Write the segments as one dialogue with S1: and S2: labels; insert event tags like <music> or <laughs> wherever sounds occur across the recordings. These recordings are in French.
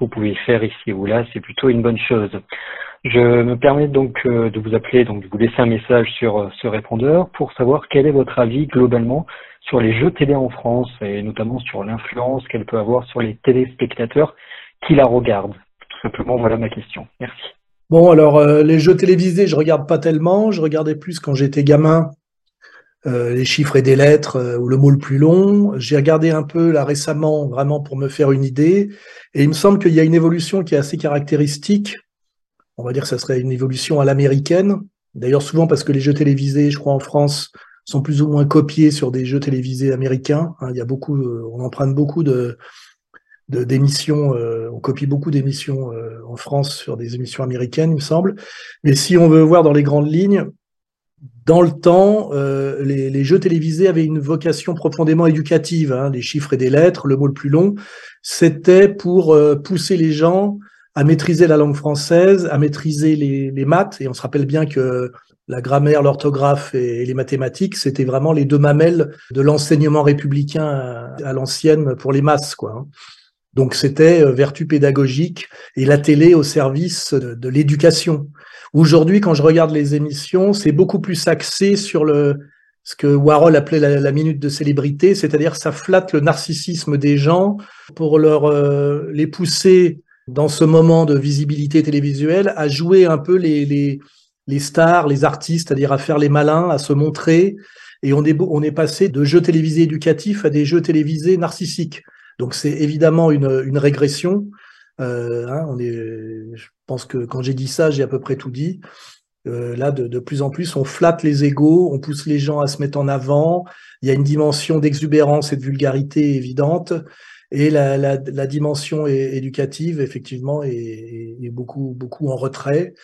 S1: vous pouvez faire ici ou là, c'est plutôt une bonne chose. Je me permets donc euh, de vous appeler, donc de vous laisser un message sur euh, ce répondeur pour savoir quel est votre avis globalement sur les jeux télé en France et notamment sur l'influence qu'elle peut avoir sur les téléspectateurs qui la regardent. Tout simplement, voilà ma question. Merci.
S2: Bon, alors les jeux télévisés, je regarde pas tellement. Je regardais plus quand j'étais gamin euh, les chiffres et des lettres euh, ou le mot le plus long. J'ai regardé un peu là récemment, vraiment pour me faire une idée, et il me semble qu'il y a une évolution qui est assez caractéristique. On va dire que ça serait une évolution à l'américaine. D'ailleurs, souvent parce que les jeux télévisés, je crois en France, sont plus ou moins copiés sur des jeux télévisés américains. Hein, il y a beaucoup, euh, on emprunte beaucoup de d'émissions, on copie beaucoup d'émissions en France sur des émissions américaines, il me semble. Mais si on veut voir dans les grandes lignes, dans le temps, euh, les, jeux télévisés avaient une vocation profondément éducative. Hein, des chiffres et des lettres, le mot le plus long, c'était pour euh, pousser les gens à maîtriser la langue française, à maîtriser les, maths. Et on se rappelle bien que la grammaire, l'orthographe et, les mathématiques, c'était vraiment les deux mamelles de l'enseignement républicain à, l'ancienne pour les masses, quoi. Hein. Donc c'était euh, vertu pédagogique et la télé au service de l'éducation. Aujourd'hui, quand je regarde les émissions, c'est beaucoup plus axé sur ce que Warhol appelait la, minute de célébrité, c'est-à-dire ça flatte le narcissisme des gens pour leur euh, les pousser dans ce moment de visibilité télévisuelle à jouer un peu les, les, les stars, les artistes, c'est-à-dire à faire les malins, à se montrer. Et on est, on est passé de jeux télévisés éducatifs à des jeux télévisés narcissiques. Donc c'est évidemment une, une régression. Euh, hein, on est, je pense que quand j'ai dit ça, j'ai à peu près tout dit. Euh, là, de, plus en plus, on flatte les égaux, on pousse les gens à se mettre en avant. Il y a une dimension d'exubérance et de vulgarité évidente. Et la, dimension éducative, effectivement, est, beaucoup, beaucoup en retrait.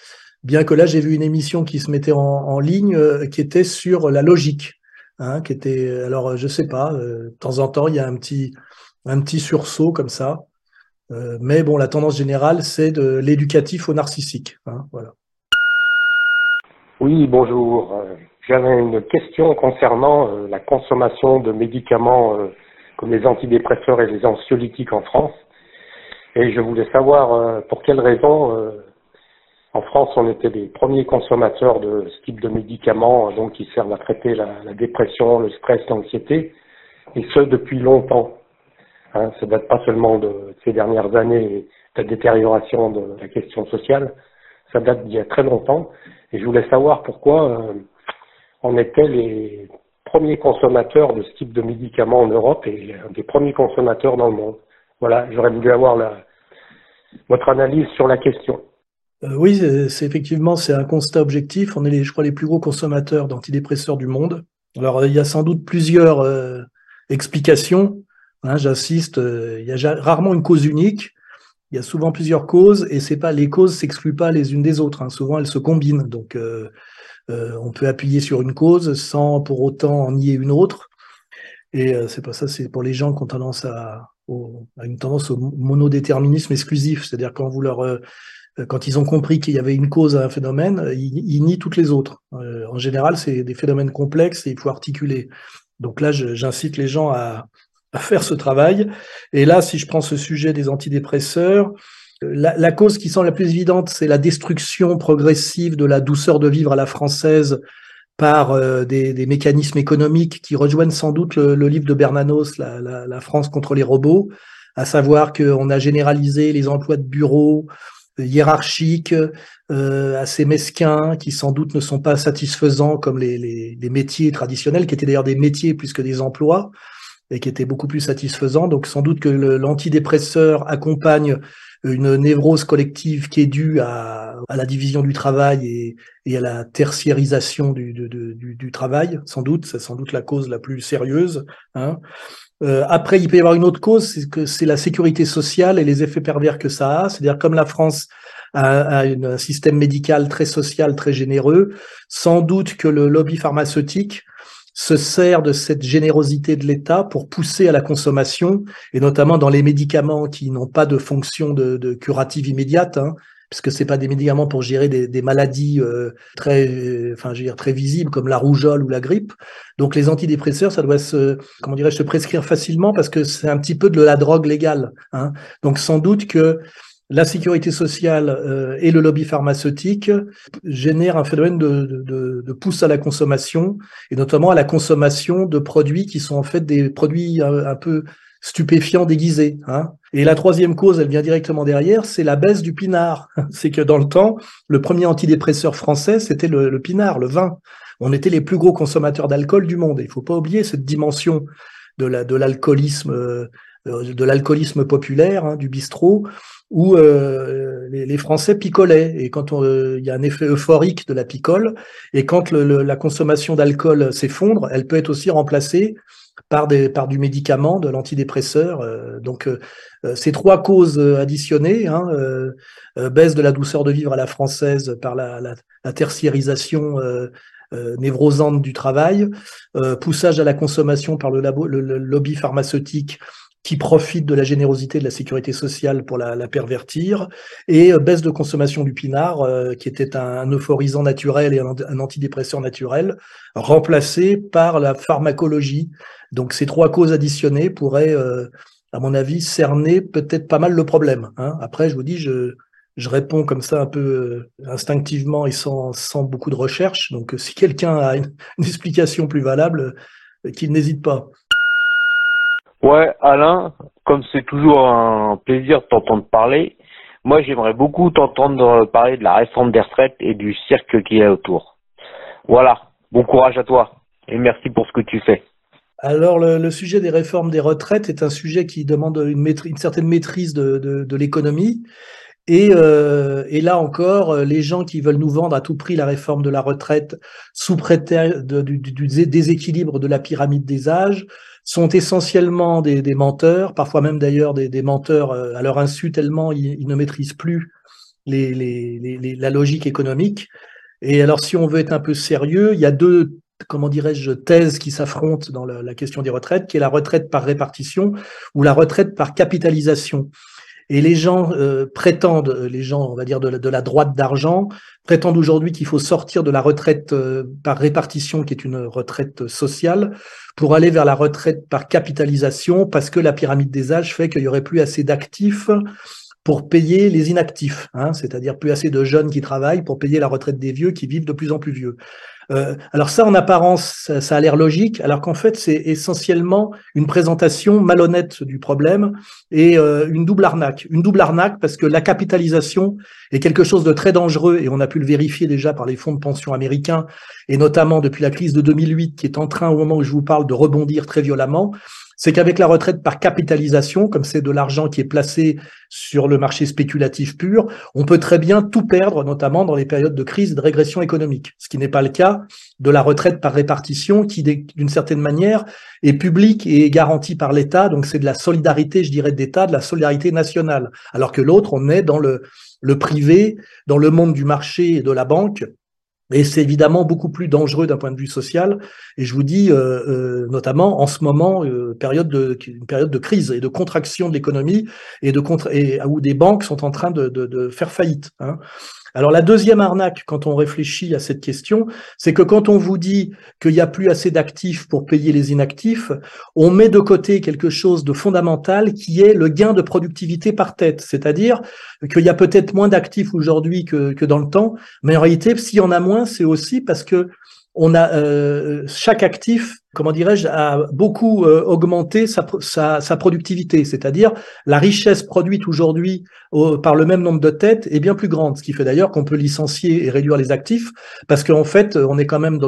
S2: Bien que là, j'ai vu une émission qui se mettait en, ligne, euh, qui était sur la logique. Hein, qui était, alors, je sais pas, de temps en temps, il y a un petit, un petit sursaut comme ça. Euh, mais bon, la tendance générale, c'est de l'éducatif au narcissique. Hein, voilà.
S3: Oui, bonjour. Euh, j'avais une question concernant euh, la consommation de médicaments comme les antidépresseurs et les anxiolytiques en France. Et je voulais savoir pour quelles raisons en France on était les premiers consommateurs de ce type de médicaments donc qui servent à traiter la, la dépression, le stress, l'anxiété, et ce depuis longtemps. Hein, ça date pas seulement de ces dernières années de la détérioration de la question sociale, ça date d'il y a très longtemps. Et je voulais savoir pourquoi euh, on était les premiers consommateurs de ce type de médicaments en Europe et des premiers consommateurs dans le monde. Voilà, j'aurais voulu avoir la, votre analyse sur la question.
S2: Euh, oui, c'est effectivement c'est un constat objectif. On est, je crois, les plus gros consommateurs d'antidépresseurs du monde. Alors, il y a sans doute plusieurs euh, explications. Hein, J'insiste, euh, il y a rarement une cause unique. Il y a souvent plusieurs causes et c'est pas les causes s'excluent pas les unes des autres. Hein. Souvent elles se combinent. Donc euh, euh, on peut appuyer sur une cause sans pour autant en nier une autre. Et c'est pas ça. C'est pour les gens qui ont tendance à, une tendance au monodéterminisme exclusif. C'est-à-dire quand vous leur quand ils ont compris qu'il y avait une cause à un phénomène, ils nient toutes les autres. en général, c'est des phénomènes complexes et il faut articuler. Donc là, j'incite les gens à, à faire ce travail. Et là, si je prends ce sujet des antidépresseurs, la, cause qui semble la plus évidente, c'est la destruction progressive de la douceur de vivre à la française par euh, des, mécanismes économiques qui rejoignent sans doute le, livre de Bernanos, la, France contre les robots, à savoir qu'on a généralisé les emplois de bureau euh, hiérarchiques, euh, assez mesquins, qui sans doute ne sont pas satisfaisants comme les, les métiers traditionnels, qui étaient d'ailleurs des métiers plus que des emplois et qui était beaucoup plus satisfaisant. Donc sans doute que l'antidépresseur accompagne une névrose collective qui est due à, la division du travail et, à la tertiarisation du, travail, sans doute, c'est sans doute la cause la plus sérieuse. Hein. Euh, après, il peut y avoir une autre cause, c'est que c'est la sécurité sociale et les effets pervers que ça a. C'est-à-dire comme la France a un système médical très social, très généreux, sans doute que le lobby pharmaceutique se sert de cette générosité de l'État pour pousser à la consommation, et notamment dans les médicaments qui n'ont pas de fonction de, curative immédiate, hein, puisque c'est pas des médicaments pour gérer des, des maladies euh, très, euh, enfin, je veux dire très visibles comme la rougeole ou la grippe. Donc les antidépresseurs, ça doit se, comment dirais-je, se prescrire facilement parce que c'est un petit peu de la drogue légale. Hein. Donc sans doute que la sécurité sociale euh, et le lobby pharmaceutique génèrent un phénomène de, de, de, pousse à la consommation et notamment à la consommation de produits qui sont en fait des produits un, un peu stupéfiants déguisés. Hein. Et la troisième cause, elle vient directement derrière, c'est la baisse du pinard. <laughs> C'est que dans le temps, le premier antidépresseur français, c'était le, le, pinard, le vin. On était les plus gros consommateurs d'alcool du monde. Il faut pas oublier cette dimension de l'alcoolisme. La, de de l'alcoolisme populaire, hein, du bistrot, où euh, les, les, Français picolaient. Et quand il y a un effet euphorique de la picole, et quand le, le, la consommation d'alcool s'effondre, elle peut être aussi remplacée par, des, par du médicament, de l'antidépresseur. Euh, donc, euh, ces trois causes additionnées, hein, euh, baisse de la douceur de vivre à la française par la, la, la tertiarisation névrosante du travail, poussage à la consommation par le, labo, le, le lobby pharmaceutique qui profite de la générosité de la sécurité sociale pour la, la pervertir, et baisse de consommation du pinard, euh, qui était un, euphorisant naturel et un, un, antidépresseur naturel, remplacé par la pharmacologie. Donc ces trois causes additionnées pourraient, euh, à mon avis, cerner peut-être pas mal le problème. Hein. Après, je vous dis, je, je réponds comme ça un peu euh, instinctivement et sans, sans beaucoup de recherche. Donc si quelqu'un a une explication plus valable, qu'il n'hésite pas.
S4: Ouais, Alain, comme c'est toujours un plaisir de t'entendre parler, moi j'aimerais beaucoup t'entendre parler de la réforme des retraites et du cirque qui est autour. Voilà, bon courage à toi et merci pour ce que tu fais.
S2: Alors le, sujet des réformes des retraites est un sujet qui demande une, certaine maîtrise de l'économie. Et, euh, et, là encore, les gens qui veulent nous vendre à tout prix la réforme de la retraite sous prétexte du, déséquilibre de la pyramide des âges sont essentiellement des, menteurs, parfois même d'ailleurs des, menteurs euh, à leur insu tellement ils, ne maîtrisent plus la logique économique. Et alors, si on veut être un peu sérieux, il y a deux, comment dirais-je, thèses qui s'affrontent dans la, question des retraites, qui est la retraite par répartition ou la retraite par capitalisation. Et les gens euh, prétendent, les gens, on va dire, de la, droite d'argent, prétendent aujourd'hui qu'il faut sortir de la retraite euh, par répartition, qui est une retraite sociale, pour aller vers la retraite par capitalisation, parce que la pyramide des âges fait qu'il y aurait plus assez d'actifs pour payer les inactifs, hein, c'est-à-dire plus assez de jeunes qui travaillent pour payer la retraite des vieux qui vivent de plus en plus vieux. Euh, alors ça, en apparence, ça, a l'air logique, alors qu'en fait, c'est essentiellement une présentation malhonnête du problème et euh, une double arnaque. Une double arnaque parce que la capitalisation est quelque chose de très dangereux et on a pu le vérifier déjà par les fonds de pension américains et notamment depuis la crise de 2008 qui est en train, au moment où je vous parle, de rebondir très violemment c'est qu'avec la retraite par capitalisation, comme c'est de l'argent qui est placé sur le marché spéculatif pur, on peut très bien tout perdre, notamment dans les périodes de crise et de régression économique, ce qui n'est pas le cas de la retraite par répartition, qui d'une certaine manière est publique et est garantie par l'État, donc c'est de la solidarité, je dirais, d'État, de la solidarité nationale, alors que l'autre, on est dans le, le privé, dans le monde du marché et de la banque, et c'est évidemment beaucoup plus dangereux d'un point de vue social. Et je vous dis, euh, euh, notamment en ce moment, euh, période de, une période de crise et de contraction de l'économie et, de où des banques sont en train de faire faillite. Hein. Alors la deuxième arnaque, quand on réfléchit à cette question, c'est que quand on vous dit qu'il n'y a plus assez d'actifs pour payer les inactifs, on met de côté quelque chose de fondamental qui est le gain de productivité par tête. C'est-à-dire qu'il y a peut-être moins d'actifs aujourd'hui que, dans le temps, mais en réalité, s'il y en a moins, c'est aussi parce que on a euh, chaque actif, comment dirais-je, a beaucoup euh, augmenté sa, sa, productivité, c'est-à-dire la richesse produite aujourd'hui par le même nombre de têtes est bien plus grande, ce qui fait d'ailleurs qu'on peut licencier et réduire les actifs, parce qu'en fait, on est quand même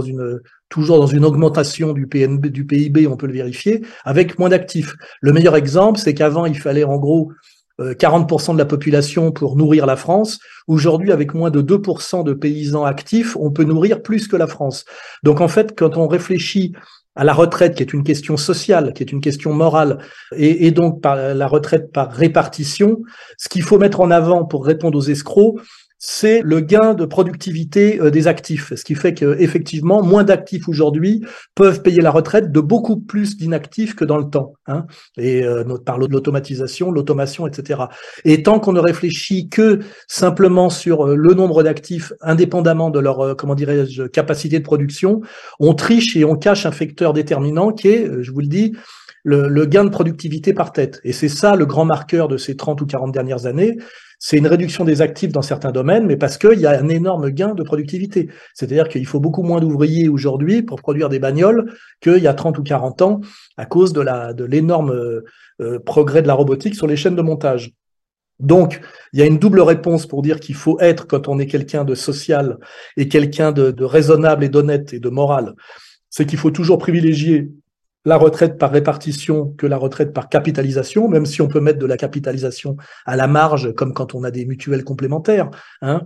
S2: toujours dans une augmentation du PNB, du PIB, on peut le vérifier, avec moins d'actifs. Le meilleur exemple, c'est qu'avant, il fallait en gros 40% de la population pour nourrir la France. Aujourd'hui, avec moins de 2% de paysans actifs, on peut nourrir plus que la France. Donc en fait, quand on réfléchit à la retraite, qui est une question sociale, qui est une question morale, et, et donc par la retraite par répartition, ce qu'il faut mettre en avant pour répondre aux escrocs, c'est le gain de productivité euh, des actifs, ce qui fait qu'effectivement, moins d'actifs aujourd'hui peuvent payer la retraite de beaucoup plus d'inactifs que dans le temps, hein, et euh, par l'automatisation, l'automation, etc. Et tant qu'on ne réfléchit que simplement sur euh, le nombre d'actifs, indépendamment de leur, comment dirais-je, capacité de production, on triche et on cache un facteur déterminant qui est, je vous le dis, le, le, gain de productivité par tête. Et c'est ça le grand marqueur de ces 30 ou 40 dernières années, c'est une réduction des actifs dans certains domaines, mais parce qu'il y a un énorme gain de productivité. C'est-à-dire qu'il faut beaucoup moins d'ouvriers aujourd'hui pour produire des bagnoles qu'il y a 30 ou 40 ans à cause de l'énorme euh, progrès de la robotique sur les chaînes de montage. Donc, il y a une double réponse pour dire qu'il faut être, quand on est quelqu'un de social et quelqu'un de raisonnable et d'honnête et de moral, c'est qu'il faut toujours privilégier la retraite par répartition que la retraite par capitalisation, même si on peut mettre de la capitalisation à la marge, comme quand on a des mutuelles complémentaires. Hein.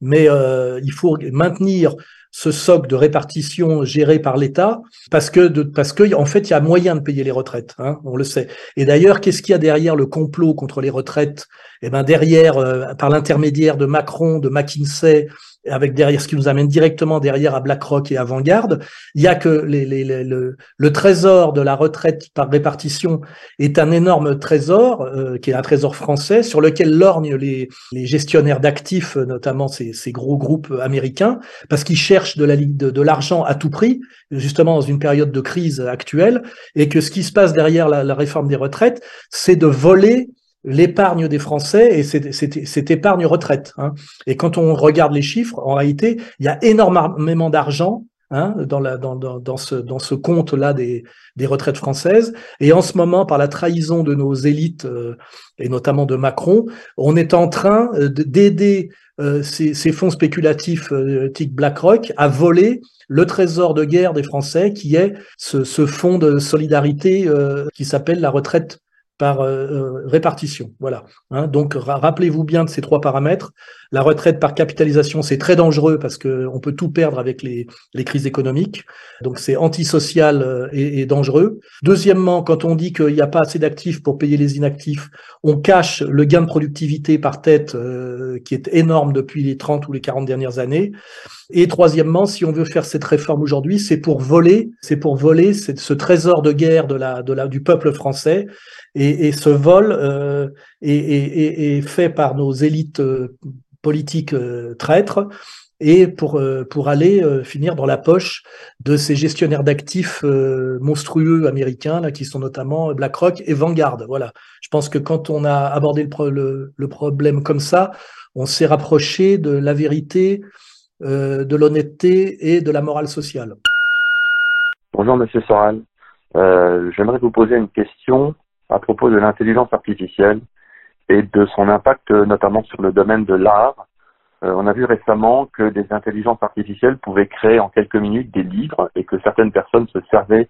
S2: Mais euh, il faut maintenir ce socle de répartition géré par l'État parce que de, parce que en fait il y a moyen de payer les retraites, hein, on le sait. Et d'ailleurs, qu'est-ce qu'il y a derrière le complot contre les retraites? Eh ben derrière, euh, par l'intermédiaire de Macron, de McKinsey, avec derrière ce qui nous amène directement derrière à BlackRock et à Vanguard, il y a que le, trésor de la retraite par répartition est un énorme trésor, euh, qui est un trésor français, sur lequel lorgnent les, gestionnaires d'actifs, notamment ces, gros groupes américains, parce qu'ils cherchent de l'argent à tout prix, justement dans une période de crise actuelle, et que ce qui se passe derrière la réforme des retraites, c'est de voler l'épargne des Français et cette épargne retraite. Hein. Et quand on regarde les chiffres, en réalité, il y a énormément d'argent hein, dans, ce, dans ce compte-là des, des retraites françaises. Et en ce moment, par la trahison de nos élites, euh, et notamment de Macron, on est en train euh, d'aider euh, ces, fonds spéculatifs euh, BlackRock à voler le trésor de guerre des Français, qui est ce, ce fonds de solidarité qui s'appelle la retraite par euh, euh, répartition. Voilà. Hein, donc rappelez-vous bien de ces trois paramètres. La retraite par capitalisation, c'est très dangereux parce que on peut tout perdre avec les, crises économiques. Donc c'est antisocial euh, et, et, dangereux. Deuxièmement, quand on dit qu'il n'y a pas assez d'actifs pour payer les inactifs, on cache le gain de productivité par tête qui est énorme depuis les 30 ou les 40 dernières années. Et troisièmement, si on veut faire cette réforme aujourd'hui, c'est pour voler, c'est pour voler ce trésor de guerre de la, de la, du peuple français. Et, et ce vol euh, est, est, est, fait par nos élites euh, politiques euh, traîtres et pour, euh, pour aller euh, finir dans la poche de ces gestionnaires d'actifs monstrueux américains, là, qui sont notamment BlackRock et Vanguard. Voilà. Je pense que quand on a abordé le, le, le problème comme ça, on s'est rapproché de la vérité euh, de l'honnêteté et de la morale sociale.
S5: Bonjour Monsieur Soral. Euh, J'aimerais vous poser une question à propos de l'intelligence artificielle et de son impact notamment sur le domaine de l'art. Euh, on a vu récemment que des intelligences artificielles pouvaient créer en quelques minutes des livres et que certaines personnes se servaient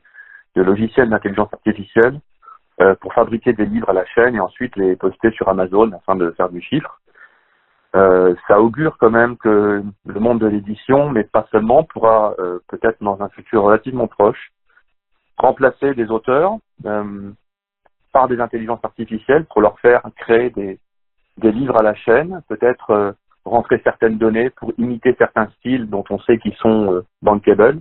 S5: de logiciels d'intelligence artificielle euh, pour fabriquer des livres à la chaîne et ensuite les poster sur Amazon afin de faire du chiffre. Euh, ça augure quand même que le monde de l'édition, mais pas seulement, pourra euh, peut-être dans un futur relativement proche remplacer des auteurs euh, par des intelligences artificielles pour leur faire créer des, des livres à la chaîne, peut-être euh, rentrer certaines données pour imiter certains styles dont on sait qu'ils sont euh, bankable.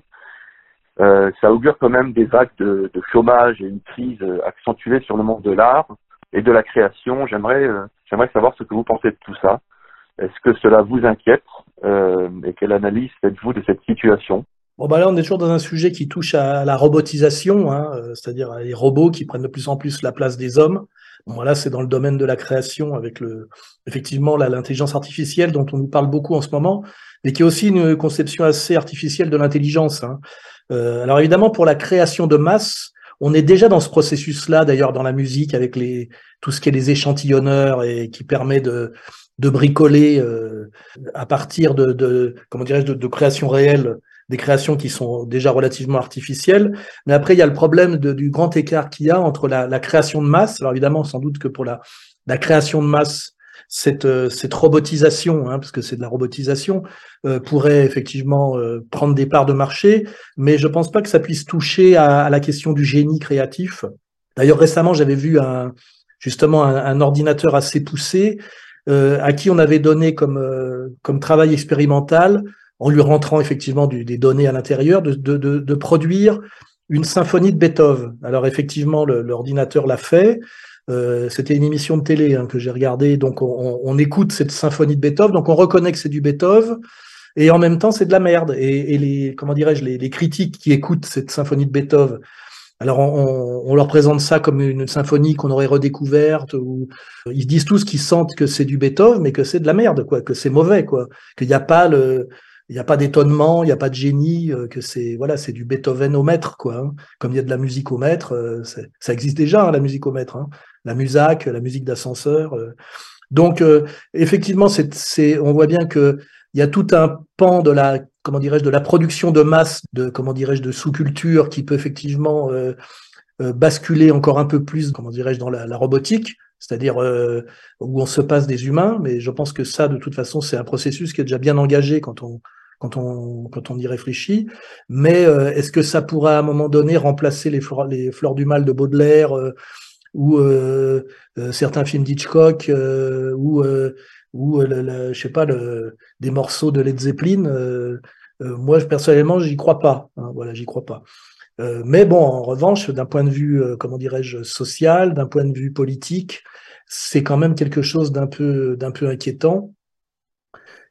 S5: ça augure quand même des vagues de, de, chômage et une crise accentuée sur le monde de l'art et de la création. J'aimerais j'aimerais savoir ce que vous pensez de tout ça. Est-ce que cela vous inquiète euh, et quelle analyse faites-vous de cette situation?
S2: Bon, bah là, on est toujours dans un sujet qui touche à la robotisation, hein, euh, c'est-à-dire les robots qui prennent de plus en plus la place des hommes. Bon, voilà, c'est dans le domaine de la création avec le, effectivement, l'intelligence artificielle dont on nous parle beaucoup en ce moment, mais qui est aussi une conception assez artificielle de l'intelligence. Hein. Euh, alors évidemment, pour la création de masse, on est déjà dans ce processus-là, d'ailleurs, dans la musique, avec les, tout ce qui est les échantillonneurs et qui permet de, de bricoler euh, à partir de, de comment dirais-je de, créations réelles des créations qui sont déjà relativement artificielles. Mais après, il y a le problème du grand écart qu'il y a entre la, création de masse. Alors évidemment, sans doute que pour la, création de masse, cette, cette robotisation, hein, parce que c'est de la robotisation, pourrait effectivement prendre des parts de marché, mais je pense pas que ça puisse toucher à, la question du génie créatif. D'ailleurs, récemment, j'avais vu un, justement un, ordinateur assez poussé à qui on avait donné comme, comme travail expérimental en lui rentrant effectivement des données à l'intérieur, de, produire une symphonie de Beethoven. Alors effectivement, l'ordinateur l'a fait. Euh, C'était une émission de télé hein, que j'ai regardée. Donc on, écoute cette symphonie de Beethoven, donc on reconnaît que c'est du Beethoven, et en même temps c'est de la merde. Et, comment dirais-je les, critiques qui écoutent cette symphonie de Beethoven. Alors on, on leur présente ça comme une symphonie qu'on aurait redécouverte, ou ils disent tous qu'ils sentent que c'est du Beethoven, mais que c'est de la merde, quoi, que c'est mauvais, quoi, qu'il n'y a pas le il n'y a pas d'étonnement, il n'y a pas de génie, euh, que c'est voilà, c'est du Beethoven au maître, quoi. Hein. Comme il y a de la musique au maître, euh, ça existe déjà hein, la musique au maître, hein. la musac, la musique d'ascenseur. Euh. Donc effectivement, c'est, on voit bien que il y a tout un pan de la comment dirais-je de la production de masse, de comment dirais-je de sous-culture qui peut effectivement basculer encore un peu plus, comment dirais-je, dans la, robotique c'est-à-dire où on se passe des humains, mais je pense que ça, de toute façon, c'est un processus qui est déjà bien engagé quand on, quand on, quand on y réfléchit. Mais euh, est-ce que ça pourra à un moment donné remplacer les, fleurs, les fleurs du mal de Baudelaire euh, ou euh, certains films d'Hitchcock ou, ou je sais pas, des morceaux de Led Zeppelin Moi, personnellement, j'y crois pas. Hein, voilà, j'y crois pas. mais bon, en revanche, d'un point de vue, comment dirais-je, social, d'un point de vue politique, c'est quand même quelque chose d'un peu, d'un peu inquiétant.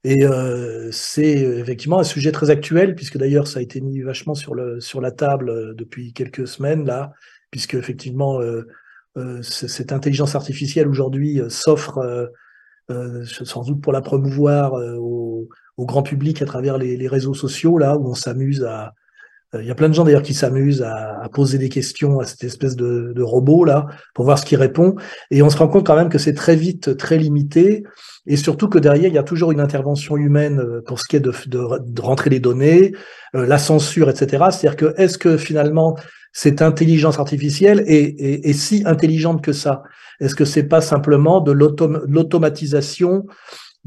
S2: Et euh, c'est effectivement un sujet très actuel, puisque d'ailleurs ça a été mis vachement sur, le, sur la table euh, depuis quelques semaines, là, puisque effectivement euh, euh cette intelligence artificielle aujourd'hui euh, s'offre sans doute pour la promouvoir au, au, grand public à travers les, les réseaux sociaux, là, où on s'amuse à, il y a plein de gens d'ailleurs qui s'amusent à, poser des questions à cette espèce de, de robot là pour voir ce qu'il répond. Et on se rend compte quand même que c'est très vite très limité et surtout que derrière, il y a toujours une intervention humaine euh, pour ce qui est de, de, rentrer les données, euh, la censure, etc. C'est-à-dire que est-ce que finalement cette intelligence artificielle est, si intelligente que ça. Est-ce que c'est pas simplement de l'automatisation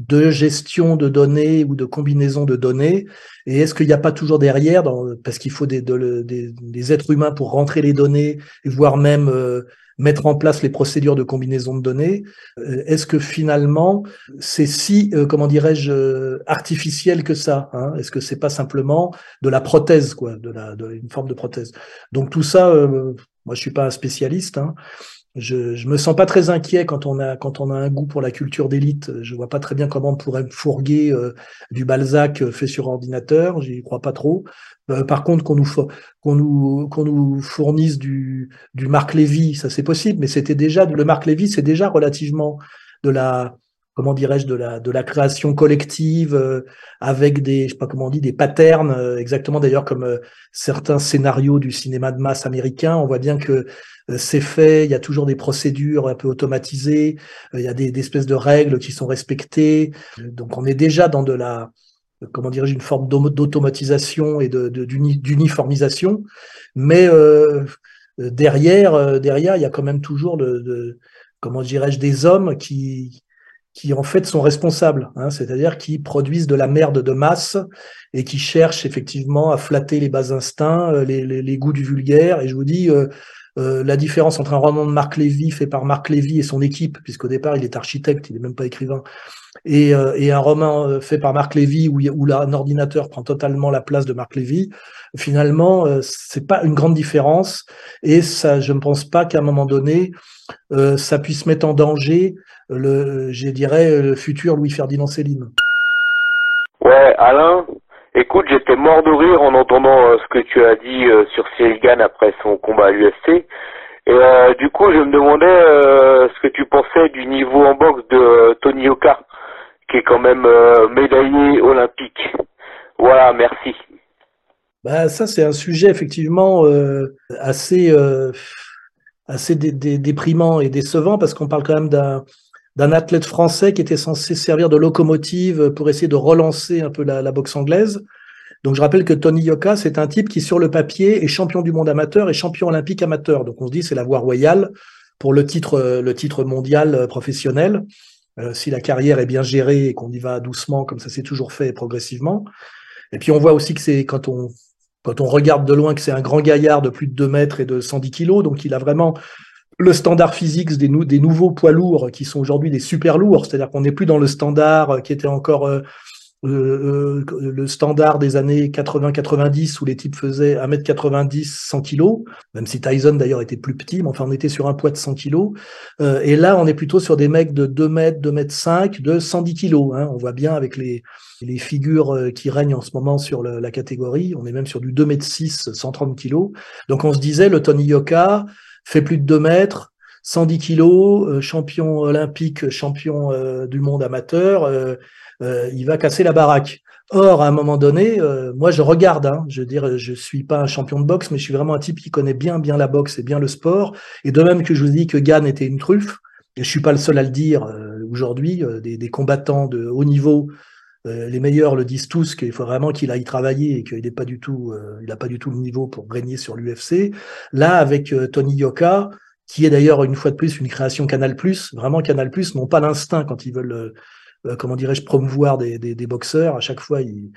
S2: de gestion de données ou de combinaison de données? Et est-ce qu'il n'y a pas toujours derrière, parce qu'il faut des, êtres humains pour rentrer les données, voire même euh, mettre en place les procédures de combinaison de données. Euh, est-ce que finalement c'est si, euh, comment dirais-je, euh, artificiel que ça hein? Est-ce que c'est pas simplement de la prothèse, quoi, de, la, une forme de prothèse? Donc tout ça, moi je suis pas un spécialiste. Hein, je, je me sens pas très inquiet quand on a quand on a un goût pour la culture d'élite. Je vois pas très bien comment on pourrait fourguer du Balzac fait sur ordinateur. J'y crois pas trop. Euh, par contre, qu'on nous, qu'on nous, qu'on nous fournisse du, du Marc Lévy, ça c'est possible, mais c'était déjà, le Marc Lévy, c'est déjà relativement de la, comment dirais-je, de la, de la création collective euh, avec des, je sais pas comment on dit, des patterns, euh, exactement d'ailleurs comme certains scénarios du cinéma de masse américain. On voit bien que c'est fait, il y a toujours des procédures un peu automatisées, il y a des, des espèces de règles qui sont respectées. Donc on est déjà dans de la, comment dirais-je, une forme d'automatisation et d'uniformisation. De, mais euh, derrière, euh, derrière, il y a quand même toujours le, de, comment dirais-je, des hommes qui, qui en fait sont responsables, hein, c'est-à-dire qui produisent de la merde de masse et qui cherchent effectivement à flatter les bas instincts, euh, les, les, les goûts du vulgaire. Et je vous dis, euh, euh, la différence entre un roman de Marc Lévy fait par Marc Lévy et son équipe, puisqu'au départ il est architecte, il n'est même pas écrivain, et, euh, et, un roman euh, fait par Marc Lévy où, où là, un ordinateur prend totalement la place de Marc Lévy, finalement c'est pas une grande différence et ça, je ne pense pas qu'à un moment donné ça puisse mettre en danger le, je dirais, le futur Louis Ferdinand Céline.
S4: Ouais, Alain, Écoute, j'étais mort de rire en entendant euh, ce que tu as dit euh, sur Cyril Gann après son combat à l'UFC. Et euh, du coup, je me demandais ce que tu pensais du niveau en boxe de Tony Oka, qui est quand même médaillé olympique. Voilà, merci.
S2: Bah, ça, c'est un sujet effectivement assez, assez déprimant et décevant parce qu'on parle quand même d'un d'un athlète français qui était censé servir de locomotive pour essayer de relancer un peu la, boxe anglaise. Donc je rappelle que Tony Yoka, c'est un type qui sur le papier est champion du monde amateur et champion olympique amateur. Donc on se dit c'est la voie royale pour le titre le titre mondial professionnel. si la carrière est bien gérée et qu'on y va doucement, comme ça s'est toujours fait progressivement. Et puis on voit aussi que c'est quand on quand on regarde de loin que c'est un grand gaillard de plus de 2 mètres et de 110 kilos, donc il a vraiment le standard physique des, des nouveaux poids lourds qui sont aujourd'hui des super lourds, c'est-à-dire qu'on n'est plus dans le standard qui était encore euh, euh, euh, le standard des années 80-90 où les types faisaient 1m90, 100 kg, même si Tyson d'ailleurs était plus petit, mais enfin on était sur un poids de 100 kg. Euh, et là, on est plutôt sur des mecs de 2 m 2 m 5, de 110 kg. Hein. On voit bien avec les, les figures euh, qui règnent en ce moment sur la catégorie, on est même sur du 2 m 6, 130 kg. Donc on se disait, le Tony Yoka fait plus de 2 mètres, 110 kilos, champion olympique, champion du monde amateur, euh, il va casser la baraque. Or, à un moment donné, euh, moi, je regarde. Hein, je veux dire, je suis pas un champion de boxe, mais je suis vraiment un type qui connaît bien, bien la boxe et bien le sport. Et de même que je vous dis que Gann était une truffe, et je suis pas le seul à le dire euh, aujourd'hui, des, combattants de haut niveau, les meilleurs le disent tous qu'il faut vraiment qu'il aille travailler et qu'il n'est pas du tout, il n'a pas du tout le niveau pour régner sur l'UFC. Là, avec Tony Yoka, qui est d'ailleurs une fois de plus une création Canal+, vraiment Canal+, n'ont pas l'instinct quand ils veulent euh, comment dirais-je, promouvoir des, des, des, boxeurs. À chaque fois, il,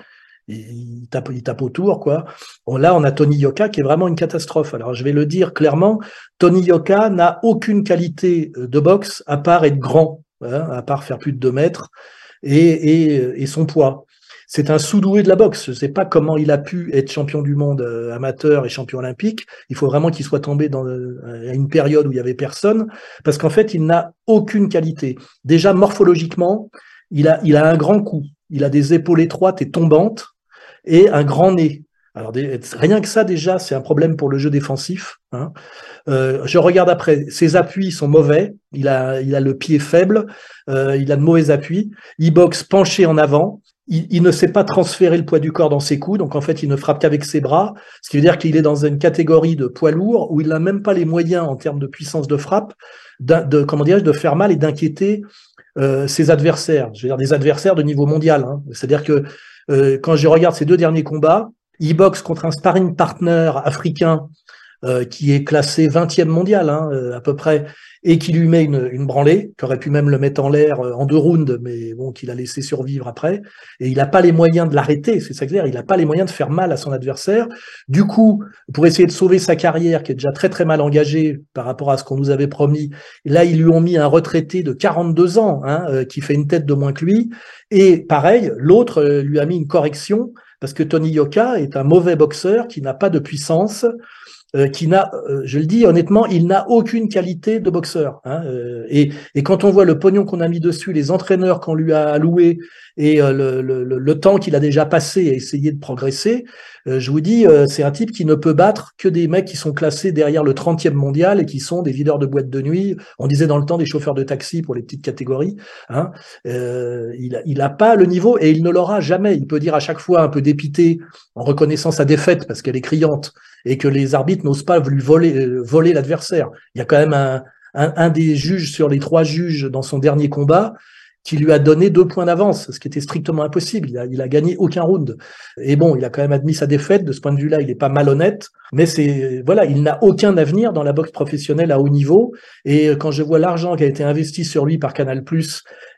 S2: il, tape, il tape autour, quoi. Là, on a Tony Yoka qui est vraiment une catastrophe. Alors, je vais le dire clairement, Tony Yoka n'a aucune qualité euh, de boxe à part être grand, hein, à part faire plus de 2 mètres et, son poids. C'est un sous-doué de la boxe. Je ne sais pas comment il a pu être champion du monde euh, amateur et champion olympique. Il faut vraiment qu'il soit tombé dans à une période où il y avait personne, parce qu'en fait, il n'a aucune qualité. Déjà morphologiquement, il a, il a un grand cou, il a des épaules étroites et tombantes et un grand nez. Alors rien que ça déjà, c'est un problème pour le jeu défensif. Hein. Euh, je regarde après, ses appuis sont mauvais. Il a, il a le pied faible, euh, il a de mauvais appuis. Il boxe penché en avant. Il, il, ne sait pas transférer le poids du corps dans ses coups, donc en fait il ne frappe qu'avec ses bras, ce qui veut dire qu'il est dans une catégorie de poids lourd où il n'a même pas les moyens en termes de puissance de frappe, de, comment dirais-je, de faire mal et d'inquiéter euh, ses adversaires, je veux dire des adversaires de niveau mondial. Hein. C'est-à-dire que euh, quand je regarde ces deux derniers combats, il boxe contre un sparring partner africain euh, qui est classé 20e mondial hein, à peu près, et qui lui met une, branlée, qui aurait pu même le mettre en l'air en deux rounds, mais bon, qu'il a laissé survivre après. Et il n'a pas les moyens de l'arrêter, c'est ça clair, il n'a pas les moyens de faire mal à son adversaire. Du coup, pour essayer de sauver sa carrière, qui est déjà très très mal engagée par rapport à ce qu'on nous avait promis, là, ils lui ont mis un retraité de 42 ans, hein, euh, qui fait une tête de moins que lui. Et pareil, l'autre euh, lui a mis une correction, parce que Tony Yoka est un mauvais boxeur qui n'a pas de puissance, euh, qui n'a, euh, je le dis honnêtement, il n'a aucune qualité de boxeur. Hein, euh, et, et, quand on voit le pognon qu'on a mis dessus, les entraîneurs qu'on lui a alloués et le, le, le, temps qu'il a déjà passé à essayer de progresser, je vous dis, c'est un type qui ne peut battre que des mecs qui sont classés derrière le 30e mondial et qui sont des videurs de boîtes de nuit. On disait dans le temps des chauffeurs de taxi pour les petites catégories. Hein, il, a, il a pas le niveau et il ne l'aura jamais. Il peut dire à chaque fois un peu dépité en reconnaissant sa défaite parce qu'elle est criante et que les arbitres n'osent pas lui voler, euh, voler l'adversaire. Il y a quand même un, un, un, des juges sur les trois juges dans son dernier combat qui lui a donné deux points d'avance, ce qui était strictement impossible. Il a, il a gagné aucun round. Et bon, il a quand même admis sa défaite. De ce point de vue-là, il n'est pas malhonnête. Mais c'est voilà, il n'a aucun avenir dans la boxe professionnelle à haut niveau. Et quand je vois l'argent qui a été investi sur lui par Canal+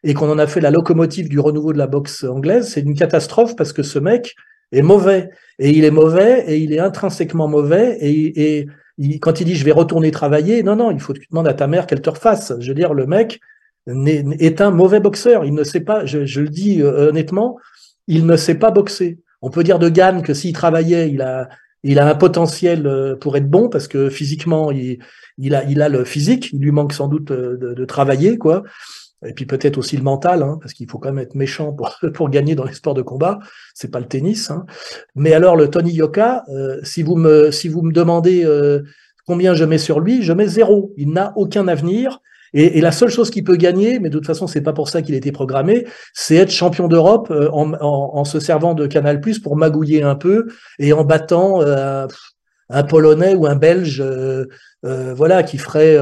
S2: et qu'on en a fait la locomotive du renouveau de la boxe anglaise, c'est une catastrophe parce que ce mec, est mauvais. Et il est mauvais et il est intrinsèquement mauvais. Et, et quand il dit je vais retourner travailler, non, non, il faut que tu demandes à ta mère qu'elle te refasse. Je veux dire, le mec est, un mauvais boxeur. Il ne sait pas, je, je, le dis euh, honnêtement, il ne sait pas boxer. On peut dire de Gann que s'il travaillait, il a, il a un potentiel euh, pour être bon parce que physiquement, il, il, a, il a le physique. Il lui manque sans doute euh, de, de travailler, quoi et puis peut-être aussi le mental, hein, parce qu'il faut quand même être méchant pour, <laughs> pour gagner dans les sports de combat. C'est pas le tennis. Hein. Mais alors le Tony Yoka, euh, si vous me si vous me demandez euh, combien je mets sur lui, je mets zéro. Il n'a aucun avenir. Et, et, la seule chose qu'il peut gagner, mais de toute façon c'est pas pour ça qu'il été programmé, c'est être champion d'Europe euh, en, en, en, se servant de Canal Plus pour magouiller un peu et en battant un Polonais ou un Belge, voilà, qui ferait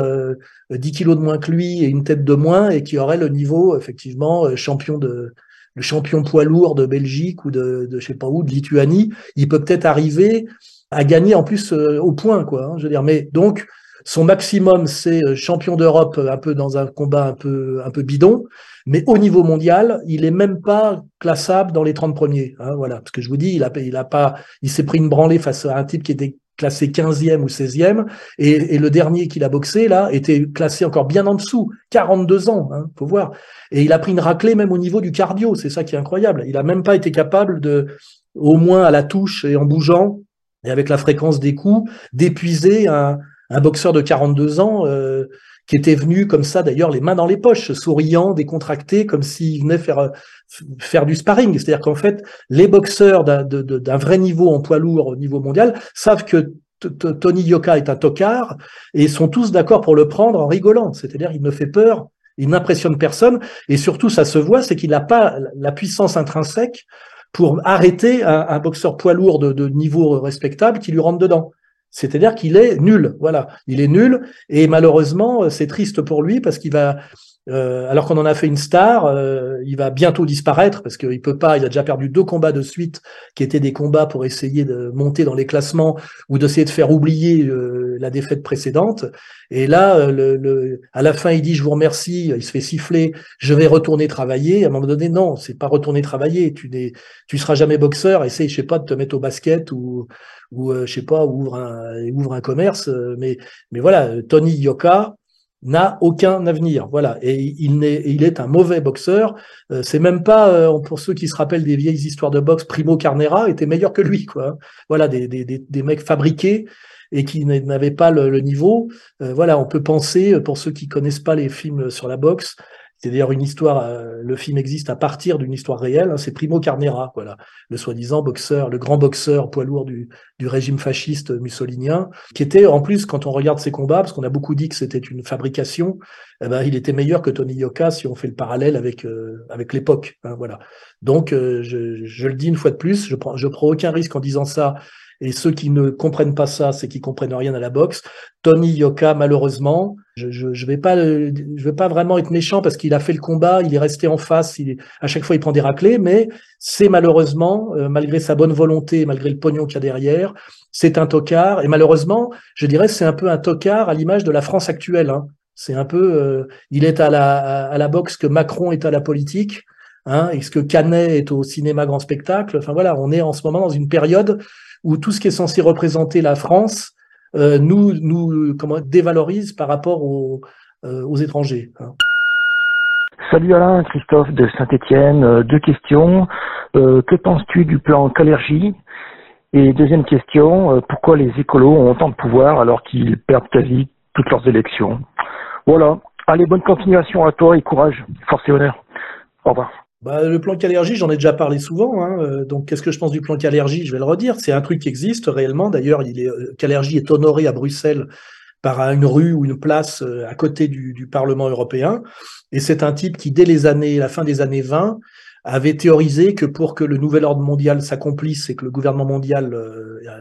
S2: 10 kilos de moins que lui et une tête de moins et qui aurait le niveau effectivement euh, champion de le champion poids lourd de Belgique ou de, de je sais pas où de Lituanie, il peut peut-être arriver à gagner en plus euh, au point quoi. Hein, je veux dire, mais donc son maximum, c'est champion d'Europe, un peu dans un combat un peu, un peu bidon. Mais au niveau mondial, il est même pas classable dans les 30 premiers. Hein, voilà, parce que je vous dis, il a, pas, il s'est pris une branlée face à un type qui était classé 15e ou 16e, et, le dernier qu'il a boxé là était classé encore bien en dessous, 42 ans, hein, faut voir. Et il a pris une raclée même au niveau du cardio, c'est ça qui est incroyable. Il a même pas été capable de, au moins à la touche et en bougeant et avec la fréquence des coups, d'épuiser un, un boxeur de 42 ans. Euh, qui était venu comme ça, d'ailleurs, les mains dans les poches, souriant, décontracté, comme s'il venait faire, faire du sparring. C'est-à-dire qu'en fait, les boxeurs d'un vrai niveau en poids lourd au niveau mondial savent que Tony Yoka est un tocard et sont tous d'accord pour le prendre en rigolant. C'est-à-dire, il ne fait peur, il n'impressionne personne et surtout, ça se voit, c'est qu'il n'a pas la puissance intrinsèque pour arrêter un, boxeur poids lourd de, de niveau respectable qui lui rentre dedans. C'est-à-dire qu'il est nul, voilà, il est nul et malheureusement c'est triste pour lui parce qu'il va, euh, alors qu'on en a fait une star, euh, il va bientôt disparaître parce qu'il peut pas, il a déjà perdu deux combats de suite qui étaient des combats pour essayer de monter dans les classements ou d'essayer de faire oublier euh, la défaite précédente. Et là, le, à la fin, il dit je vous remercie, il se fait siffler, je vais retourner travailler. À un moment donné, non, c'est pas retourner travailler, tu n'es, tu seras jamais boxeur. Essaye, je sais pas, de te mettre au basket ou ou euh, je sais pas, ouvre un, ouvre un commerce. Euh, mais, mais voilà, Tony Yoka n'a aucun avenir. Voilà, et il, est, il est un mauvais boxeur. Euh, c'est même pas pour ceux qui se rappellent des vieilles histoires de boxe, Primo Carnera était meilleur que lui, quoi. Voilà, des, des, des, mecs fabriqués et qui n'avaient pas le, le niveau. voilà, on peut penser, pour ceux qui connaissent pas les films sur la boxe, c'est d'ailleurs une histoire, euh, le film existe à partir d'une histoire réelle, hein, c'est Primo Carnera, voilà, le soi-disant boxeur, le grand boxeur poids lourd du, du, régime fasciste mussolinien, qui était en plus, quand on regarde ses combats, parce qu'on a beaucoup dit que c'était une fabrication, eh ben, il était meilleur que Tony Yoka si on fait le parallèle avec, euh, avec l'époque. Hein, voilà. Donc, euh, je, je, le dis une fois de plus, je prends, je prends aucun risque en disant ça, et ceux qui ne comprennent pas ça, c'est qu'ils comprennent rien à la boxe. Tony Yoka, malheureusement, je, je, je vais pas, je vais pas vraiment être méchant parce qu'il a fait le combat, il est resté en face, il, à chaque fois il prend des raclés, mais c'est malheureusement, euh, malgré sa bonne volonté, malgré le pognon qu'il y a derrière, c'est un tocard. Et malheureusement, je dirais, c'est un peu un tocard à l'image de la France actuelle. Hein. C'est un peu, euh, il est à la, à la boxe que Macron est à la politique. Hein, est-ce que Canet est au cinéma grand spectacle Enfin voilà, on est en ce moment dans une période où tout ce qui est censé représenter la France euh, nous, nous dévalorise par rapport aux, euh, étrangers. Hein.
S6: Salut Alain, Christophe de Saint-Étienne. Euh, deux questions. que penses-tu du plan Calergie? Et deuxième question, pourquoi les écolos ont autant de pouvoir alors qu'ils perdent quasi toutes leurs élections? Voilà. Allez, bonne continuation à toi et courage. Force et honneur. Au revoir.
S2: Bah, le plan Calergie, j'en ai déjà parlé souvent. Hein. Euh, donc, qu'est-ce que je pense du plan Calergie Je vais le redire. C'est un truc qui existe réellement. D'ailleurs, il est, euh, Calergie est honoré à Bruxelles par une rue ou une place euh, à côté du, Parlement européen. Et c'est un type qui, dès les années, la fin des années 20, avait théorisé que pour que le nouvel ordre mondial s'accomplisse et que le gouvernement mondial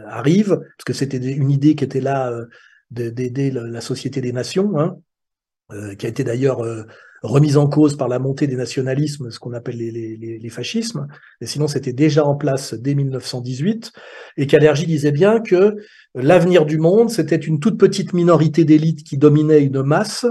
S2: arrive, parce que c'était une idée qui était là d'aider la Société des Nations, hein, qui a été d'ailleurs remise en cause par la montée des nationalismes, ce qu'on appelle les, les, les, fascismes, et sinon c'était déjà en place dès 1918, et qu'Allergie disait bien que l'avenir du monde, c'était une toute petite minorité d'élites qui dominait une masse,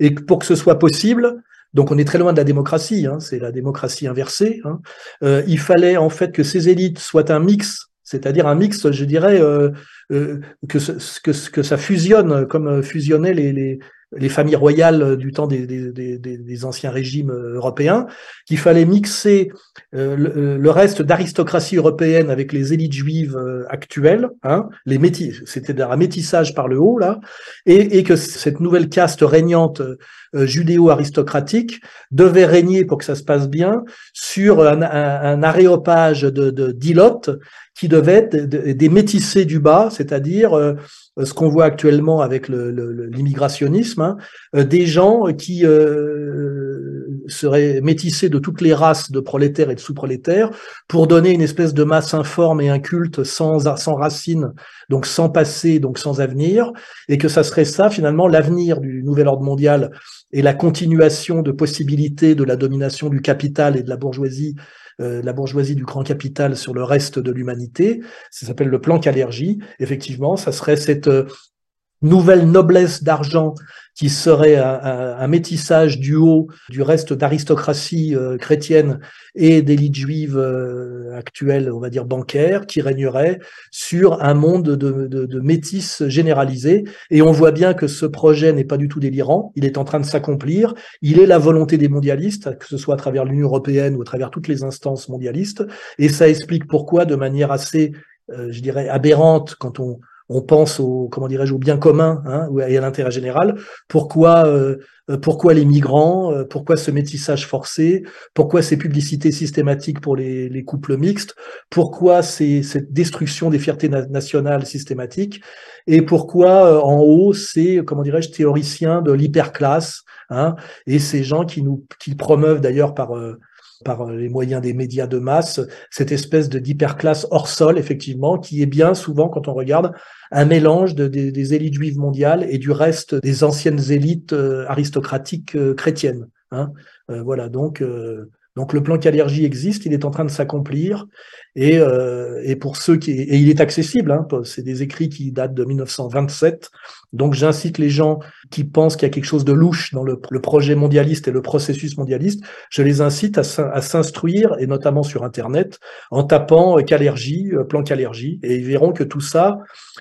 S2: et pour que ce soit possible, donc on est très loin de la démocratie, hein, c'est la démocratie inversée, hein, euh, il fallait en fait que ces élites soient un mix c'est-à-dire un mix, je dirais, euh, euh, que, que, que, ça fusionne comme fusionnaient les, les, les familles royales du temps des, anciens régimes euh, européens, qu'il fallait mixer euh, le, le, reste d'aristocratie européenne avec les élites juives euh, actuelles, hein, les métis, c'était un métissage par le haut là, et, et que cette nouvelle caste régnante judéo-aristocratique devait régner pour que ça se passe bien sur un, aréopage de, de d'ilotes qui devaient être des métissés du bas, c'est-à-dire euh, ce qu'on voit actuellement avec l'immigrationnisme, hein, euh, des gens qui euh, seraient métissés de toutes les races de prolétaires et de sous-prolétaires pour donner une espèce de masse informe et inculte sans, sans racines, donc sans passé, donc sans avenir, et que ça serait ça finalement l'avenir du nouvel ordre mondial et la continuation de possibilités de la domination du capital et de la bourgeoisie euh, la bourgeoisie du grand capital sur le reste de l'humanité. Ça s'appelle le plan Calergie. Effectivement, ça serait cette euh, nouvelle noblesse d'argent qui serait un, métissage du haut du reste d'aristocratie euh, chrétienne et d'élite juive euh, actuelle, on va dire bancaire, qui régnerait sur un monde de, de, de métis généralisé. Et on voit bien que ce projet n'est pas du tout délirant, il est en train de s'accomplir, il est la volonté des mondialistes, que ce soit à travers l'Union européenne ou à travers toutes les instances mondialistes, et ça explique pourquoi, de manière assez, euh, je dirais, aberrante, quand on on pense au comment dirais-je au bien commun hein, et à l'intérêt général. Pourquoi euh, pourquoi les migrants euh, Pourquoi ce métissage forcé Pourquoi ces publicités systématiques pour les, couples mixtes Pourquoi cette destruction des fiertés nationales systématiques Et pourquoi euh, en haut ces comment dirais-je théoriciens de l'hyperclasse hein, et ces gens qui nous qui promeuvent d'ailleurs par par les moyens des médias de masse, cette espèce de d'hyperclasse hors sol, effectivement, qui est bien souvent, quand on regarde, un mélange de, des, élites juives mondiales et du reste des anciennes élites euh, aristocratiques euh, chrétiennes. Hein. Euh, voilà, donc donc le plan Calergie existe, il est en train de s'accomplir et, euh, et pour ceux qui et il est accessible. Hein, c'est des écrits qui datent de 1927. Donc j'incite les gens qui pensent qu'il y a quelque chose de louche dans le, projet mondialiste et le processus mondialiste, je les incite à, s'instruire et notamment sur Internet en tapant Calergie, euh, plan Calergie, et ils verront que tout ça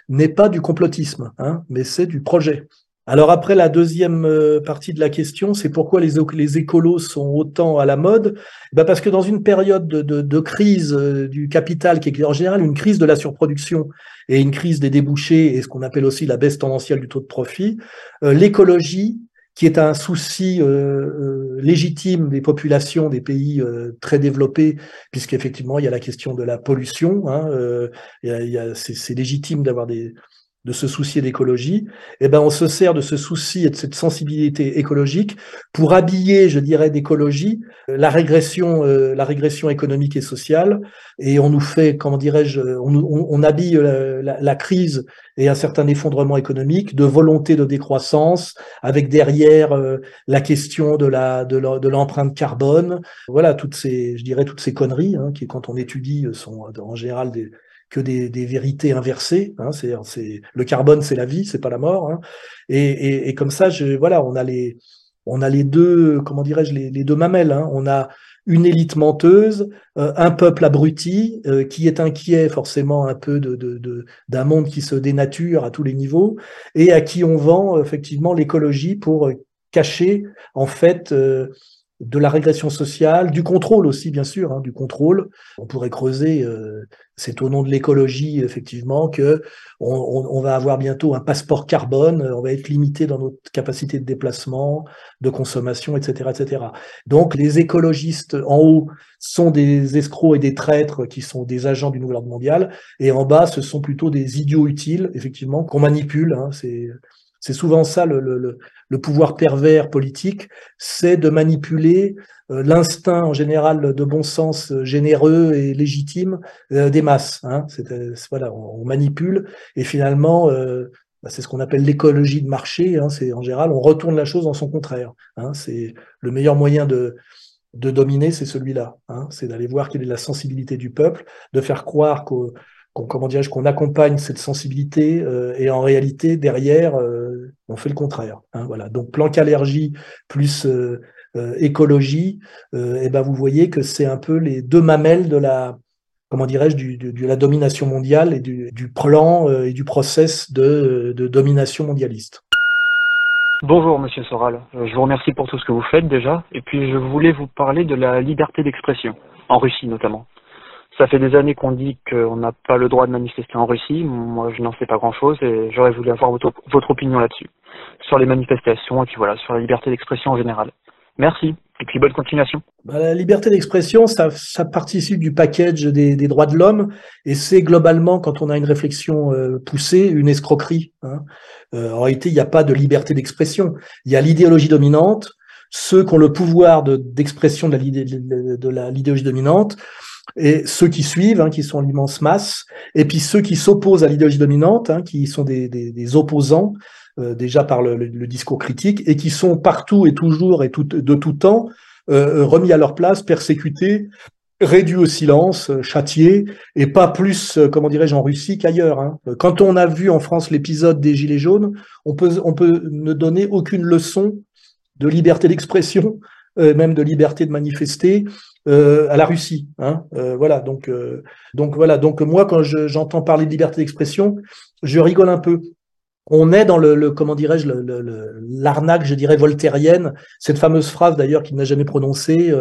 S2: n'est pas du complotisme, hein, mais c'est du projet. Alors après la deuxième euh, partie de la question, c'est pourquoi les, écolos sont autant à la mode? Ben Parce que dans une période de, de, crise euh, du capital, qui est en général une crise de la surproduction et une crise des débouchés et ce qu'on appelle aussi la baisse tendancielle du taux de profit, euh, l'écologie, qui est un souci légitime des populations des pays très développés, puisqu'effectivement il y a la question de la pollution, hein, c'est légitime d'avoir des, de se soucier d'écologie, eh ben on se sert de ce souci et de cette sensibilité écologique pour habiller, je dirais, d'écologie euh, la régression, euh, la régression économique et sociale, et on nous fait, comment dirais-je, on, on, habille euh, la, crise et un certain effondrement économique de volonté de décroissance, avec derrière la question de la de l'empreinte carbone, voilà toutes ces, je dirais, toutes ces conneries hein, qui, quand on étudie, sont en général des que des, des vérités inversées. Hein, c'est, le carbone, c'est la vie, c'est pas la mort. Hein. Et, et, et, comme ça, je, voilà, on a les, on a les deux, comment dirais-je, les, deux mamelles. Hein. On a une élite menteuse, euh, un peuple abruti euh, qui est inquiet forcément un peu de, de, de, d'un monde qui se dénature à tous les niveaux et à qui on vend effectivement l'écologie pour cacher en fait euh, de la régression sociale, du contrôle aussi, bien sûr, hein, du contrôle. On pourrait creuser, euh, c'est au nom de l'écologie, effectivement, que on, va avoir bientôt un passeport carbone, on va être limité dans notre capacité de déplacement, de consommation, etc., etc. Donc, les écologistes en haut sont des escrocs et des traîtres qui sont des agents du nouvel ordre mondial, et en bas, ce sont plutôt des idiots utiles, effectivement, qu'on manipule. Hein, c'est souvent ça le, le, le, pouvoir pervers politique, c'est de manipuler euh, l'instinct en général de bon sens euh, généreux et légitime euh, des masses. Hein. voilà, on, manipule et finalement, bah, c'est ce qu'on appelle l'écologie de marché. Hein. c'est en général, on retourne la chose en son contraire. Hein. c'est le meilleur moyen de de dominer, c'est celui-là. Hein. c'est d'aller voir quelle est la sensibilité du peuple, de faire croire qu'au qu'on comment qu'on accompagne cette sensibilité euh, et en réalité derrière euh, on fait le contraire hein, voilà. Donc planque allergie plus euh, écologie et ben vous voyez que c'est un peu les deux mamelles de la comment dirais-je du, de la domination mondiale et du, du plan et du process de, de domination mondialiste.
S7: Bonjour Monsieur Soral, je vous remercie pour tout ce que vous faites déjà, et puis je voulais vous parler de la liberté d'expression, en Russie notamment. Ça fait des années qu'on dit qu'on n'a pas le droit de manifester en Russie. Moi, je n'en sais pas grand-chose et j'aurais voulu avoir votre, opinion là-dessus, sur les manifestations et puis voilà, sur la liberté d'expression en général. Merci et puis bonne continuation.
S2: Bah, la liberté d'expression, ça, ça, participe du package des, des droits de l'homme et c'est globalement, quand on a une réflexion euh, poussée, une escroquerie. Hein. Euh, en réalité, il n'y a pas de liberté d'expression. Il y a l'idéologie dominante, ceux qui ont le pouvoir d'expression de, de l'idéologie dominante et ceux qui suivent, hein, qui sont l'immense masse, et puis ceux qui s'opposent à l'idéologie dominante, hein, qui sont des, opposants euh, déjà par le, discours critique, et qui sont partout et toujours et de tout temps euh, remis à leur place, persécutés réduit au silence, châtié, et pas plus, comment dirais-je, en Russie qu'ailleurs. Hein. Quand on a vu en France l'épisode des Gilets jaunes, on peut, on peut ne donner aucune leçon de liberté d'expression, même de liberté de manifester, euh, à la Russie. Hein, euh, voilà, donc, euh, donc voilà. Donc moi, quand j'entends parler de liberté d'expression, je rigole un peu. On est dans le, comment dirais-je, l'arnaque, je dirais, voltairienne. Cette fameuse phrase d'ailleurs qu'il n'a jamais prononcée.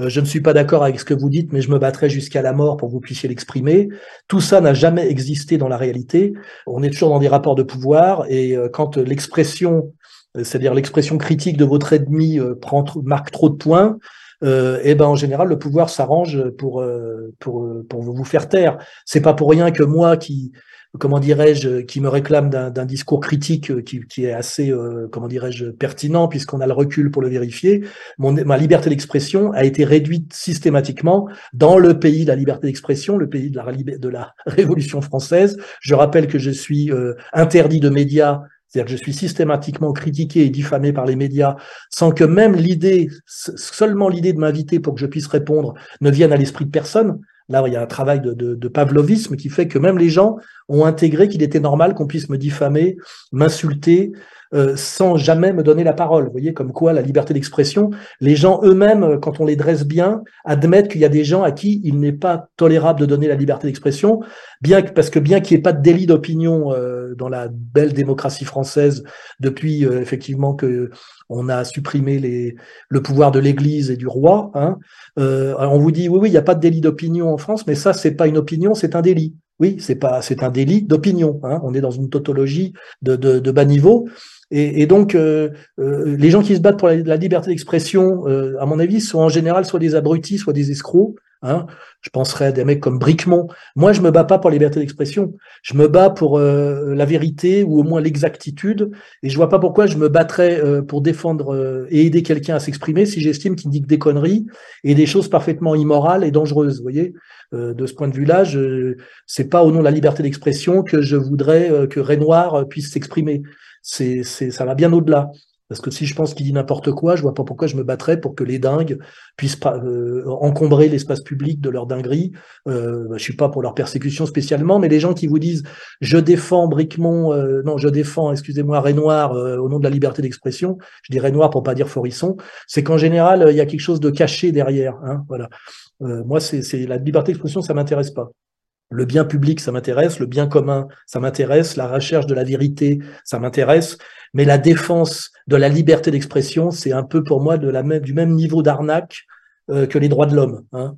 S2: je ne suis pas d'accord avec ce que vous dites, mais je me battrai jusqu'à la mort pour que vous puissiez l'exprimer. Tout ça n'a jamais existé dans la réalité. On est toujours dans des rapports de pouvoir, et quand l'expression, c'est-à-dire l'expression critique de votre ennemi, prend, marque trop de points, euh, et ben en général le pouvoir s'arrange pour euh, pour pour vous faire taire. C'est pas pour rien que moi qui comment dirais-je, qui me réclame d'un discours critique euh, qui, qui est assez, comment dirais-je, pertinent, puisqu'on a le recul pour le vérifier, mon, ma liberté d'expression a été réduite systématiquement dans le pays de la liberté d'expression, le pays de la, de la <laughs> Révolution française. Je rappelle que je suis interdit de médias c'est-à-dire que je suis systématiquement critiqué et diffamé par les médias sans que même l'idée, seulement l'idée de m'inviter pour que je puisse répondre ne vienne à l'esprit de personne. Là, il y a un travail de, pavlovisme qui fait que même les gens ont intégré qu'il était normal qu'on puisse me diffamer, m'insulter, euh, sans jamais me donner la parole. Vous voyez, comme quoi la liberté d'expression, les gens eux-mêmes, euh, quand on les dresse bien, admettent qu'il y a des gens à qui il n'est pas tolérable de donner la liberté d'expression, bien parce que bien qu'il n'y ait pas de délit d'opinion euh, dans la belle démocratie française depuis effectivement que on a supprimé le pouvoir de l'Église et du roi. Hein, on vous dit oui, oui, il n'y a pas de délit d'opinion en France, mais ça, c'est pas une opinion, c'est un délit. Oui, c'est pas, c'est un délit d'opinion. Hein. On est dans une tautologie de, de, bas niveau. Et, et donc, euh, euh, les gens qui se battent pour la, liberté d'expression, euh, à mon avis, sont en général soit des abrutis, soit des escrocs. Hein. Je penserais à des mecs comme Bricmont. Moi, je me bats pas pour la liberté d'expression. Je me bats pour la vérité ou au moins l'exactitude. Et je vois pas pourquoi je me battrais pour défendre et aider quelqu'un à s'exprimer si j'estime qu'il dit que des conneries et des choses parfaitement immorales et dangereuses. Vous voyez, de ce point de vue-là, je c'est pas au nom de la liberté d'expression que je voudrais que Renoir puisse s'exprimer c'est, c'est, ça va bien au-delà. Parce que si je pense qu'il dit n'importe quoi, je vois pas pourquoi je me battrais pour que les dingues puissent euh, encombrer l'espace public de leur dinguerie. Euh, bah, je suis pas pour leur persécution spécialement, mais les gens qui vous disent je défends Bricmont, euh, non, je défends, excusez-moi, Renoir euh, au nom de la liberté d'expression. Je dis Renoir pour pas dire Forisson. C'est qu'en général il y a quelque chose de caché derrière. Hein, voilà. moi, c'est, c'est la liberté d'expression, ça m'intéresse pas. Le bien public, ça m'intéresse, le bien commun, ça m'intéresse, la recherche de la vérité, ça m'intéresse, mais la défense de la liberté d'expression, c'est un peu pour moi du même niveau d'arnaque euh, que les droits de l'homme. Hein.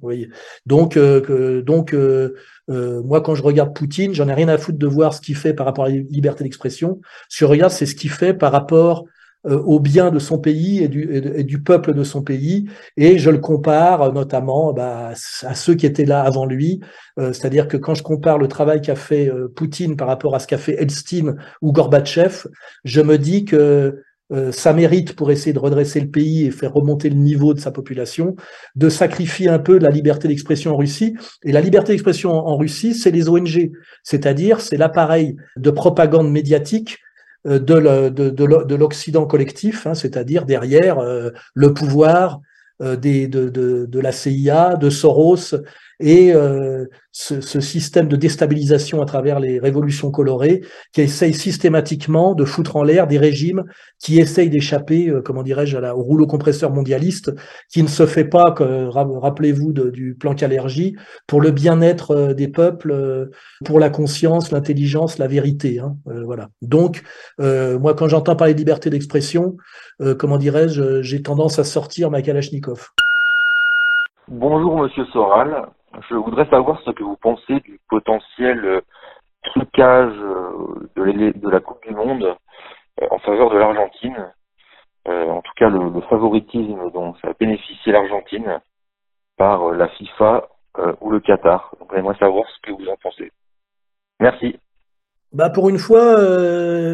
S2: Donc, euh, donc euh, moi, quand je regarde Poutine, j'en ai rien à foutre de voir ce qu'il fait par rapport à la liberté d'expression. Ce que je regarde, c'est ce qu'il fait par rapport au bien de son pays et du, et du, peuple de son pays. Et je le compare euh, notamment bah, à ceux qui étaient là avant lui. Euh, c'est-à-dire que quand je compare le travail qu'a fait Poutine par rapport à ce qu'a fait Elstine ou Gorbatchev, je me dis que ça mérite pour essayer de redresser le pays et faire remonter le niveau de sa population, de sacrifier un peu la liberté d'expression en Russie. Et la liberté d'expression en Russie, c'est les ONG, c'est-à-dire c'est l'appareil de propagande médiatique euh, de l'Occident collectif, hein, c'est-à-dire derrière euh, le pouvoir euh, de, la CIA, de Soros et euh, ce, système de déstabilisation à travers les révolutions colorées qui essaye systématiquement de foutre en l'air des régimes qui essayent d'échapper, euh, comment dirais-je, au rouleau compresseur mondialiste, qui ne se fait pas, rappelez-vous du plan Calergie, pour le bien-être euh, des peuples, pour la conscience, l'intelligence, la vérité. Hein, voilà. Donc, moi, quand j'entends parler de liberté d'expression, comment dirais-je, j'ai tendance à sortir ma Kalachnikov.
S5: Bonjour Monsieur Soral, je voudrais savoir ce que vous pensez du potentiel euh, trucage euh, de, la Coupe du Monde euh, en faveur de l'Argentine. en tout cas, le, favoritisme dont ça a bénéficié l'Argentine par la FIFA ou le Qatar. Donc, j'aimerais savoir ce que vous en pensez. Merci.
S2: Bah pour une fois,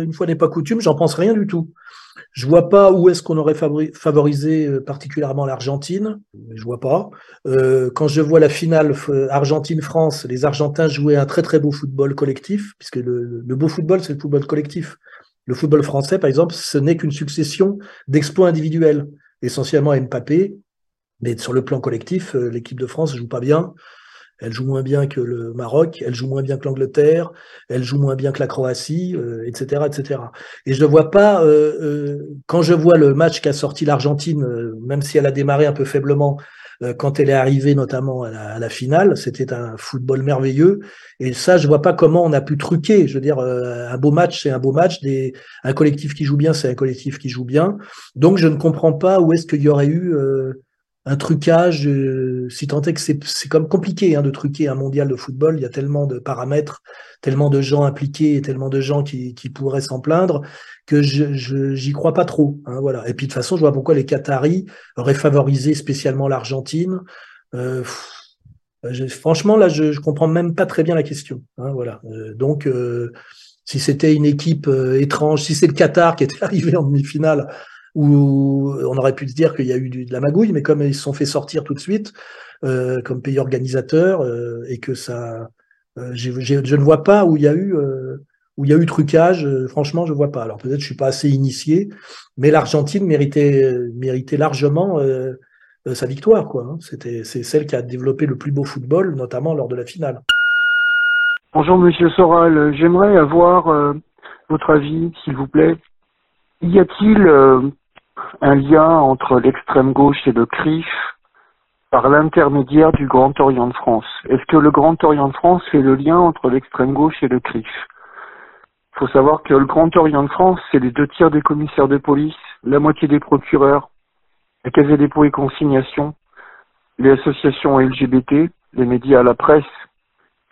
S2: une fois n'est pas coutume, j'en pense rien du tout. Je vois pas où est-ce qu'on aurait favorisé euh, particulièrement l'Argentine. Je vois pas. Euh, quand je vois la finale euh, Argentine-France, les Argentins jouaient un très très beau football collectif, puisque le, beau football c'est le football collectif. Le football français, par exemple, ce n'est qu'une succession d'exploits individuels, essentiellement Mbappé, Mais sur le plan collectif, l'équipe de France joue pas bien. Elle joue moins bien que le Maroc, elle joue moins bien que l'Angleterre, elle joue moins bien que la Croatie, etc., etc. Et je ne vois pas, quand je vois le match qu'a sorti l'Argentine, même si elle a démarré un peu faiblement, euh, quand elle est arrivée notamment à la, finale. C'était un football merveilleux. Et ça, je vois pas comment on a pu truquer. Je veux dire, euh, un beau match, c'est un beau match. Un collectif qui joue bien, c'est un collectif qui joue bien. Donc, je ne comprends pas où est-ce qu'il y aurait eu euh, un trucage, si tant est que c'est, comme compliqué hein, de truquer un mondial de football. Il y a tellement de paramètres, tellement de gens impliqués et tellement de gens qui, pourraient s'en plaindre que j'y crois pas trop. Hein, voilà. Et puis de toute façon, je vois pourquoi les Qataris auraient favorisé spécialement l'Argentine. Euh, franchement, là, je, je comprends même pas très bien la question. Hein, voilà. Euh, donc, euh, si c'était une équipe euh, étrange, si c'est le Qatar qui était <laughs> arrivé en demi-finale, où on aurait pu se dire qu'il y a eu de la magouille, mais comme ils se sont fait sortir tout de suite comme pays organisateur et que ça, je ne vois pas où il y a eu où il y a eu trucage, euh, franchement, je vois pas. Alors peut-être je suis pas assez initié, mais l'Argentine méritait, méritait largement euh, euh, sa victoire. Quoi. Hein. C'était, c'est celle qui a développé le plus beau football, notamment lors de la finale.
S8: Bonjour Monsieur Soral, j'aimerais avoir votre avis, s'il vous plaît. Y a-t-il un lien entre l'extrême gauche et le CRIF par l'intermédiaire du Grand Orient de France? Est-ce que le Grand Orient de France fait le lien entre l'extrême gauche et le CRIF? Il faut savoir que le Grand Orient de France, c'est les deux tiers des commissaires de police, la moitié des procureurs, la Caisse des dépôts et consignations, les associations LGBT, les médias, la presse,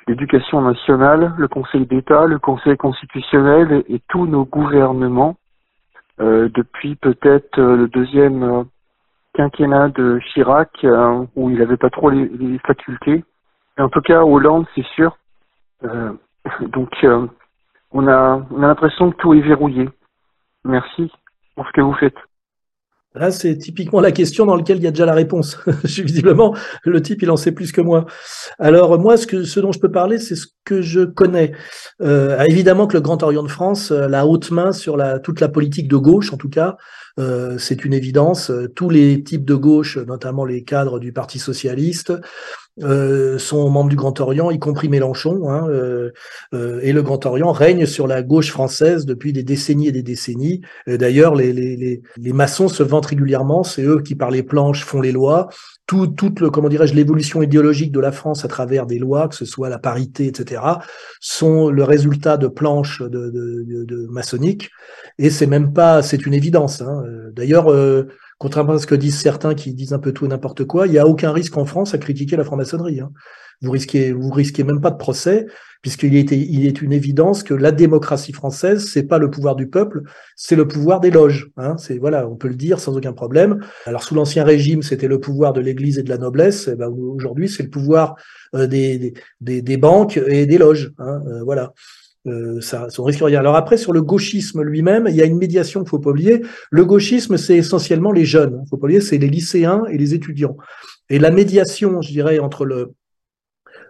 S8: l'éducation nationale, le Conseil d'État, le Conseil constitutionnel et, tous nos gouvernements. euh, depuis peut-être euh, le deuxième euh, quinquennat de Chirac où il n'avait pas trop les, facultés. en tout cas, Hollande, c'est sûr. donc on a, on a l'impression que tout est verrouillé. Merci pour ce que vous faites.
S2: Là, c'est typiquement la question dans laquelle il y a déjà la réponse. <laughs> Visiblement, le type, il en sait plus que moi. Alors, moi, ce, que, ce dont je peux parler, c'est ce que je connais. Euh, évidemment que le Grand Orient de France, euh, la haute main sur la, toute la politique de gauche, en tout cas, euh, c'est une évidence. Tous les types de gauche, notamment les cadres du Parti socialiste, euh, sont membres du Grand Orient, y compris Mélenchon, hein, euh, euh, et le Grand Orient règne sur la gauche française depuis des décennies et des décennies. D'ailleurs, les, les, les, les, maçons se vantent régulièrement, c'est eux qui par les planches font les lois. Tout, toute le, comment dirais-je, l'évolution idéologique de la France à travers des lois, que ce soit la parité, etc., sont le résultat de planches de, de, de, maçonniques. Et c'est même pas, c'est une évidence. Hein. D'ailleurs, Contrairement à ce que disent certains qui disent un peu tout et n'importe quoi, il n'y a aucun risque en France à critiquer la franc-maçonnerie. Hein. Vous risquez, vous risquez même pas de procès, puisqu'il est, il est une évidence que la démocratie française, c'est pas le pouvoir du peuple, c'est le pouvoir des loges. Hein. C'est voilà, on peut le dire sans aucun problème. Alors sous l'ancien régime, c'était le pouvoir de l'Église et de la noblesse. Eh ben, aujourd'hui, c'est le pouvoir euh, des, des, des, banques et des loges. Hein. Euh, voilà. Euh, ça, risque rien. Alors après, sur le gauchisme lui-même, il y a une médiation qu'il faut pas oublier. Le gauchisme, c'est essentiellement les jeunes. Il faut pas oublier, c'est les lycéens et les étudiants. Et la médiation, je dirais, entre le,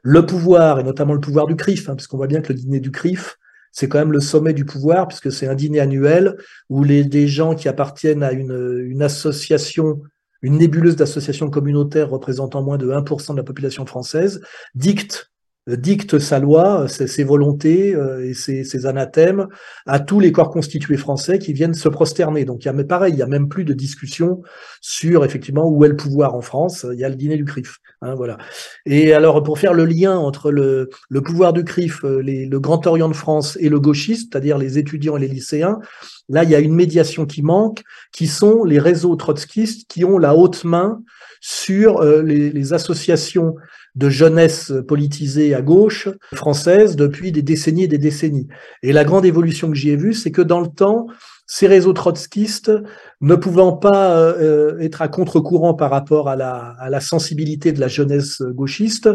S2: le pouvoir, et notamment le pouvoir du CRIF, hein, parce qu'on voit bien que le dîner du CRIF, c'est quand même le sommet du pouvoir, puisque c'est un dîner annuel où les, des gens qui appartiennent à une, une association, une nébuleuse d'associations communautaires représentant moins de 1% de la population française, dictent dicte sa loi, ses, volontés euh, et ses, anathèmes à tous les corps constitués français qui viennent se prosterner. Donc il y a mais pareil, il y a même plus de discussion sur effectivement où est le pouvoir en France. Il y a le dîner du CRIF, hein, voilà. Et alors pour faire le lien entre le, le pouvoir du CRIF, euh, les, le Grand Orient de France et le gauchiste, c'est-à-dire les étudiants et les lycéens, là il y a une médiation qui manque, qui sont les réseaux trotskistes qui ont la haute main sur euh, les, les associations de jeunesse politisée à gauche française depuis des décennies et des décennies. Et la grande évolution que j'y ai vue, c'est que dans le temps, ces réseaux trotskistes, ne pouvant pas euh, être à contre-courant par rapport à la, à la, sensibilité de la jeunesse gauchiste,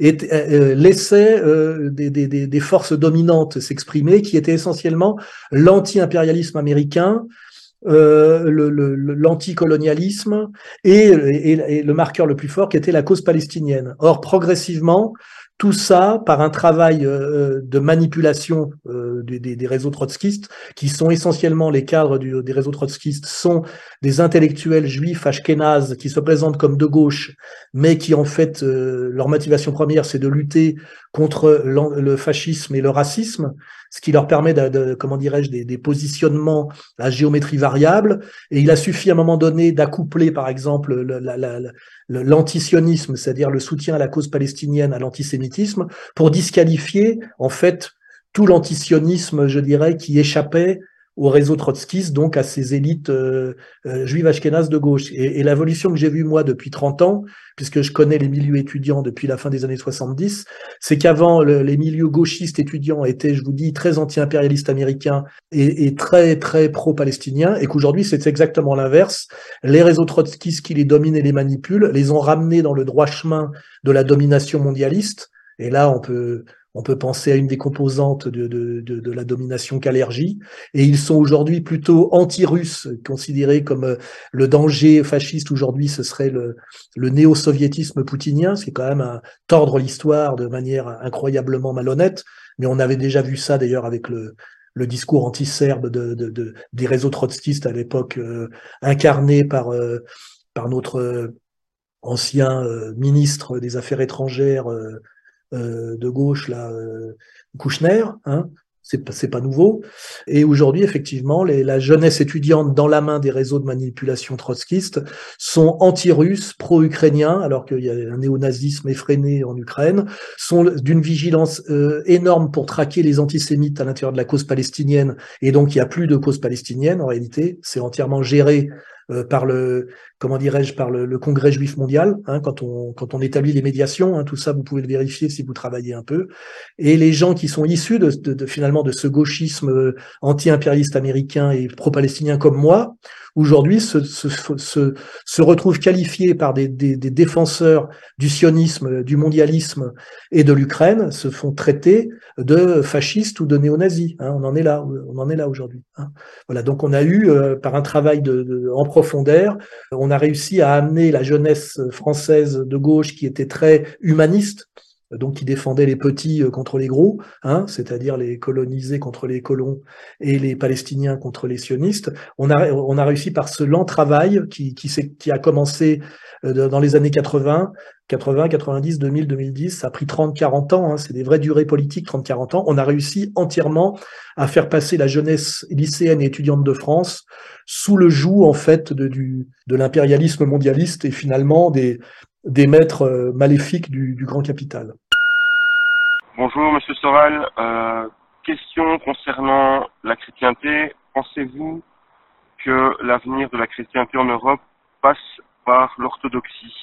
S2: et, euh, laissaient euh, des, des, des, forces dominantes s'exprimer, qui étaient essentiellement l'anti-impérialisme américain, euh, l'anticolonialisme et, et, le marqueur le plus fort qui était la cause palestinienne. Or, progressivement, tout ça par un travail euh, de manipulation euh, des, réseaux trotskistes, qui sont essentiellement les cadres des réseaux trotskistes, sont des intellectuels juifs ashkénazes qui se présentent comme de gauche, mais qui en fait, euh, leur motivation première, c'est de lutter contre le fascisme et le racisme, ce qui leur permet, de, comment dirais-je, des, des, positionnements à géométrie variable. Et il a suffi à un moment donné d'accoupler, par exemple, l'antisionisme, c'est-à-dire le soutien à la cause palestinienne, à l'antisémitisme, pour disqualifier en fait tout l'antisionisme, je dirais, qui échappait au réseau trotskiste, donc à ces élites euh, euh, juives ashkénazes de gauche. Et, l'évolution que j'ai vue, moi, depuis 30 ans, puisque je connais les milieux étudiants depuis la fin des années 70, c'est qu'avant, les milieux gauchistes étudiants étaient, je vous dis, très anti-impérialistes américains et, et, très, très pro-palestiniens, et qu'aujourd'hui, c'est exactement l'inverse. Les réseaux trotskistes qui les dominent et les manipulent les ont ramenés dans le droit chemin de la domination mondialiste, et là, on peut, on peut penser à une des composantes de, de, de, de la domination qu'allergie. Et ils sont aujourd'hui plutôt anti-russes, considérés comme euh, le danger fasciste aujourd'hui, ce serait le, le néo-soviétisme poutinien, c'est quand même à tordre l'histoire de manière incroyablement malhonnête. Mais on avait déjà vu ça d'ailleurs avec le, le discours anti-serbe de, de, des réseaux trotskistes à l'époque, euh, incarné par, euh, par notre euh, ancien ministre des Affaires étrangères, euh, de gauche, là, euh, Kouchner, hein, c'est pas nouveau. Et aujourd'hui, effectivement, les, la jeunesse étudiante dans la main des réseaux de manipulation trotskistes sont anti-russes, pro-ukrainiens, alors qu'il y a un néonazisme effréné en Ukraine, sont d'une vigilance euh, énorme pour traquer les antisémites à l'intérieur de la cause palestinienne. Et donc, il n'y a plus de cause palestinienne, en réalité. C'est entièrement géré euh, par le comment dirais-je par le, Congrès juif mondial hein, quand on quand on établit les médiations hein, tout ça vous pouvez le vérifier si vous travaillez un peu. Et les gens qui sont issus de, de, de finalement de ce gauchisme euh, anti-impérialiste américain et pro-palestinien comme moi aujourd'hui se, se, se, se, retrouvent qualifiés par des, défenseurs du sionisme, du mondialisme et de l'Ukraine, se font traiter de fascistes ou de néo-nazis. Hein, on en est là, on en est là aujourd'hui. Hein. Voilà, donc on a eu, euh, par un travail en profondeur, on a réussi à amener la jeunesse française de gauche qui était très humaniste, donc qui défendait les petits euh, contre les gros, hein, c'est-à-dire les colonisés contre les colons et les Palestiniens contre les sionistes. On a, on a réussi par ce lent travail qui, qui, a commencé euh, dans les années 80, 80, 90, 2000, 2010, ça a pris 30, 40 ans, hein, c'est des vraies durées politiques, 30, 40 ans. On a réussi entièrement à faire passer la jeunesse lycéenne et étudiante de France sous le joug, en fait, de, de l'impérialisme mondialiste et finalement des, des maîtres euh, maléfiques du, du grand capital.
S9: Bonjour, Monsieur Soral. Euh, question concernant la chrétienté. Pensez-vous que l'avenir de la chrétienté en Europe passe par l'orthodoxie?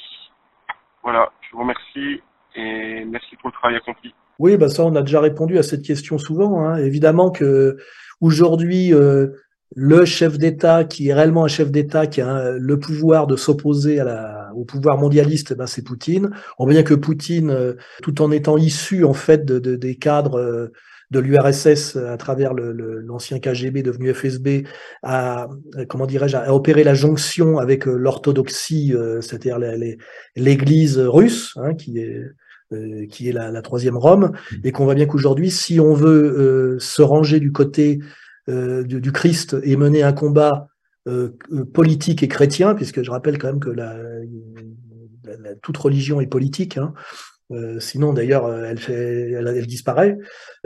S9: Voilà, je vous remercie et merci pour le travail accompli.
S2: Oui, bah ça, on a déjà répondu à cette question souvent. Hein. Évidemment que aujourd'hui, euh, le chef d'État qui est réellement un chef d'État qui a le pouvoir de s'opposer à la, au pouvoir mondialiste, ben c'est Poutine. On voit bien que Poutine, euh, tout en étant issu en fait de, de des cadres euh, de l'URSS à travers l'ancien le, KGB devenu FSB, a comment dirais-je, a opéré la jonction avec euh, l'orthodoxie, c'est-à-dire l'Église russe, hein, qui est qui est la, la, troisième Rome, et qu'on voit bien qu'aujourd'hui, si on veut se ranger du côté euh, du, du, Christ et mener un combat euh, euh, politique et chrétien, puisque je rappelle quand même que toute religion est politique. Hein. Euh, sinon, d'ailleurs, elle, disparaît.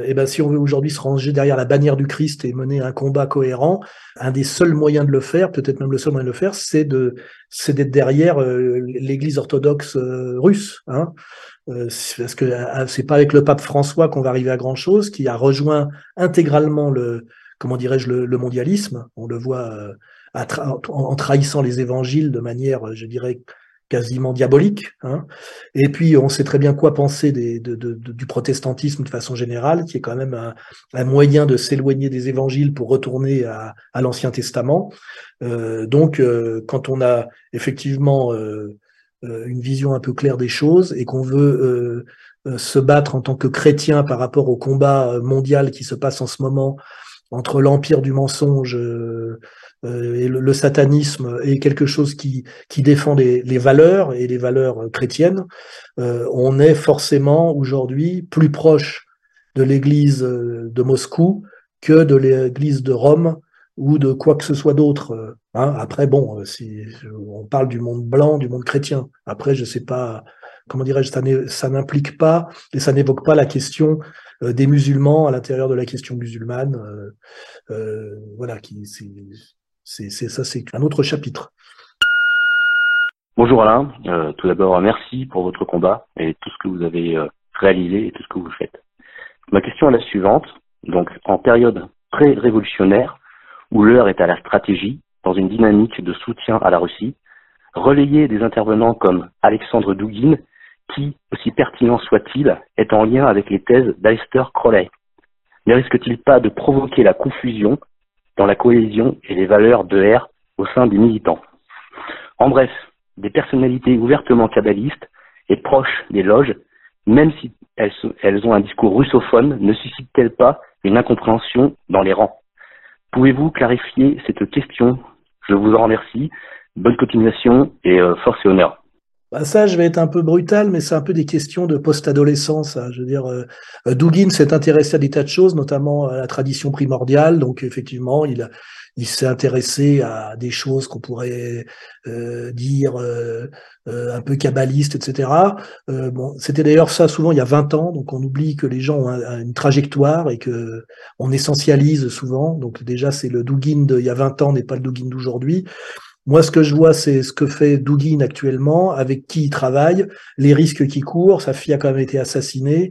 S2: Et ben, si on veut aujourd'hui se ranger derrière la bannière du Christ et mener un combat cohérent, un des seuls moyens de le faire, peut-être même le seul moyen de le faire, c'est d'être derrière l'Église orthodoxe russe. Hein. parce que c'est pas avec le pape François qu'on va arriver à grand chose, qui a rejoint intégralement le, comment dirais-je, le, mondialisme. On le voit euh, en, trahissant les évangiles de manière, euh, je dirais, quasiment diabolique. Hein. Et puis, on sait très bien quoi penser du protestantisme de façon générale, qui est quand même un, moyen de s'éloigner des évangiles pour retourner à, l'Ancien Testament. Euh, donc, euh, quand on a effectivement euh, une vision un peu claire des choses et qu'on veut se battre en tant que chrétien par rapport au combat mondial qui se passe en ce moment entre l'empire du mensonge euh, et le, satanisme est quelque chose qui, qui défend les, les valeurs et les valeurs chrétiennes, on est forcément aujourd'hui plus proche de l'Église de Moscou que de l'Église de Rome ou de quoi que ce soit d'autre. Hein. Après, bon, si on parle du monde blanc, du monde chrétien. Après, je sais pas comment dirais-je, ça n'implique pas et ça n'évoque pas la question euh, des musulmans à l'intérieur de la question musulmane. Euh, euh, voilà, qui c'est ça, c'est un autre chapitre.
S10: Bonjour Alain. tout d'abord, merci pour votre combat et tout ce que vous avez réalisé et tout ce que vous faites. Ma question est la suivante. Donc, en période pré-révolutionnaire, où l'heure est à la stratégie, dans une dynamique de soutien à la Russie, relayer des intervenants comme Alexandre Douguin qui, aussi pertinent soit-il, est en lien avec les thèses d'Alister Crowley Ne risque-t-il pas de provoquer la confusion dans la cohésion et les valeurs de R au sein des militants? En bref, des personnalités ouvertement kabbalistes et proches des loges, même si elles, elles ont un discours russophone, ne suscitent-elles pas une incompréhension dans les rangs? Pouvez-vous clarifier cette question? Je vous en remercie. Bonne continuation et euh, force et honneur.
S2: Bah ça, je vais être un peu brutal, mais c'est un peu des questions de post-adolescence. Je veux dire, euh, euh, Dugin s'est intéressé à des tas de choses, notamment à la tradition primordiale. Donc, effectivement, il, s'est intéressé à des choses qu'on pourrait euh, dire euh, un peu kabbalistes, etc. bon, c'était d'ailleurs ça souvent il y a 20 ans, donc on oublie que les gens ont une trajectoire et que on essentialise souvent. Donc déjà, c'est le Dugin d'il y a 20 ans n'est pas le Dugin d'aujourd'hui. Moi, ce que je vois, c'est ce que fait Dugin actuellement, avec qui il travaille, les risques qu'il court. Sa fille a quand même été assassinée.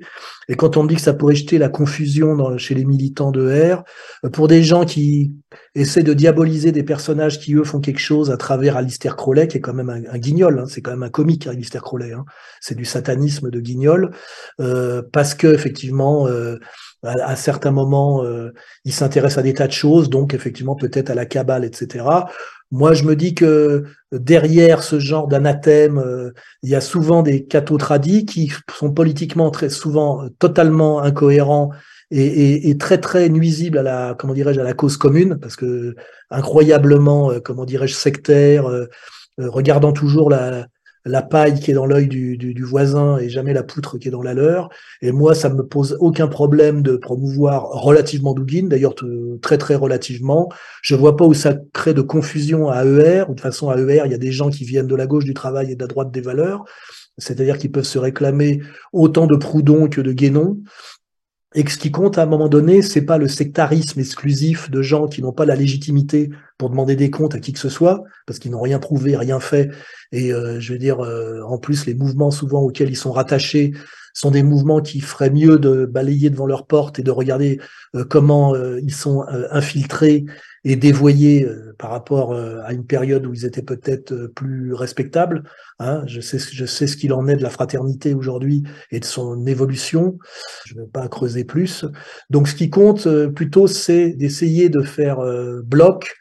S2: Et quand on me dit que ça pourrait jeter la confusion chez les militants de R, euh, pour des gens qui essaient de diaboliser des personnages qui, eux, font quelque chose à travers Alistair Crowley, qui est quand même un, guignol, hein, c'est quand même un comique, Alistair Crowley. Hein, c'est du satanisme de guignol, euh, parce que effectivement, euh, à, certains moments, il s'intéresse à des tas de choses, donc effectivement peut-être à la cabale, etc. Moi, je me dis que derrière ce genre d'anathème, euh, il y a souvent des cathos tradis qui sont politiquement très souvent totalement incohérents et, très très nuisibles à la comment dirais-je à la cause commune parce que incroyablement euh, comment dirais-je sectaire, euh, regardant toujours la, la paille qui est dans l'œil du, du, voisin et jamais la poutre qui est dans la leur. Et moi, ça me pose aucun problème de promouvoir relativement Douguin, d'ailleurs très très relativement. Je vois pas où ça crée de confusion à ER. Ou de façon, à ER, il y a des gens qui viennent de la gauche du travail et de la droite des valeurs. C'est-à-dire qu'ils peuvent se réclamer autant de Proudhon que de Guénon. Et ce qui compte à un moment donné, c'est pas le sectarisme exclusif de gens qui n'ont pas la légitimité pour demander des comptes à qui que ce soit, parce qu'ils n'ont rien prouvé, rien fait. Et euh, je veux dire, euh, en plus, les mouvements souvent auxquels ils sont rattachés sont des mouvements qui feraient mieux de balayer devant leur porte et de regarder euh, comment ils sont infiltrés et dévoyés par rapport à une période où ils étaient peut-être plus respectables. Hein. Je sais, je sais ce qu'il en est de la fraternité aujourd'hui et de son évolution. Je ne vais pas creuser plus. Donc, ce qui compte plutôt, c'est d'essayer de faire bloc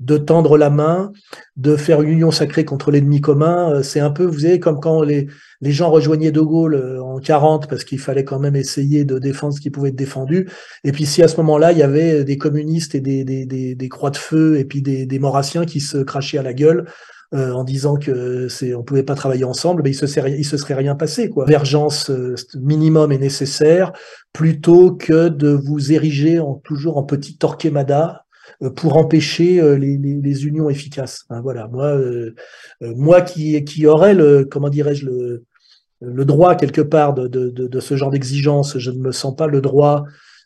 S2: de tendre la main, de faire une union sacrée contre l'ennemi commun. Euh, c'est un peu, vous savez, comme quand les, les gens rejoignaient De Gaulle euh, en 40 parce qu'il fallait quand même essayer de défendre ce qui pouvait être défendu. Et puis si à ce moment-là, il y avait des communistes et des, des, des, croix de feu et puis des, des maurassiens qui se crachaient à la gueule, euh, en disant que c'est on pouvait pas travailler ensemble, mais il se serait, il se serait rien passé quoi. Convergence minimum est nécessaire plutôt que de vous ériger en, toujours en petit torquemada pour empêcher euh, les, les, unions efficaces. Hein, voilà, moi, euh, moi qui, qui aurais le, comment dirais-je, le, le droit quelque part de, de, de, ce genre d'exigence, je ne me sens pas le droit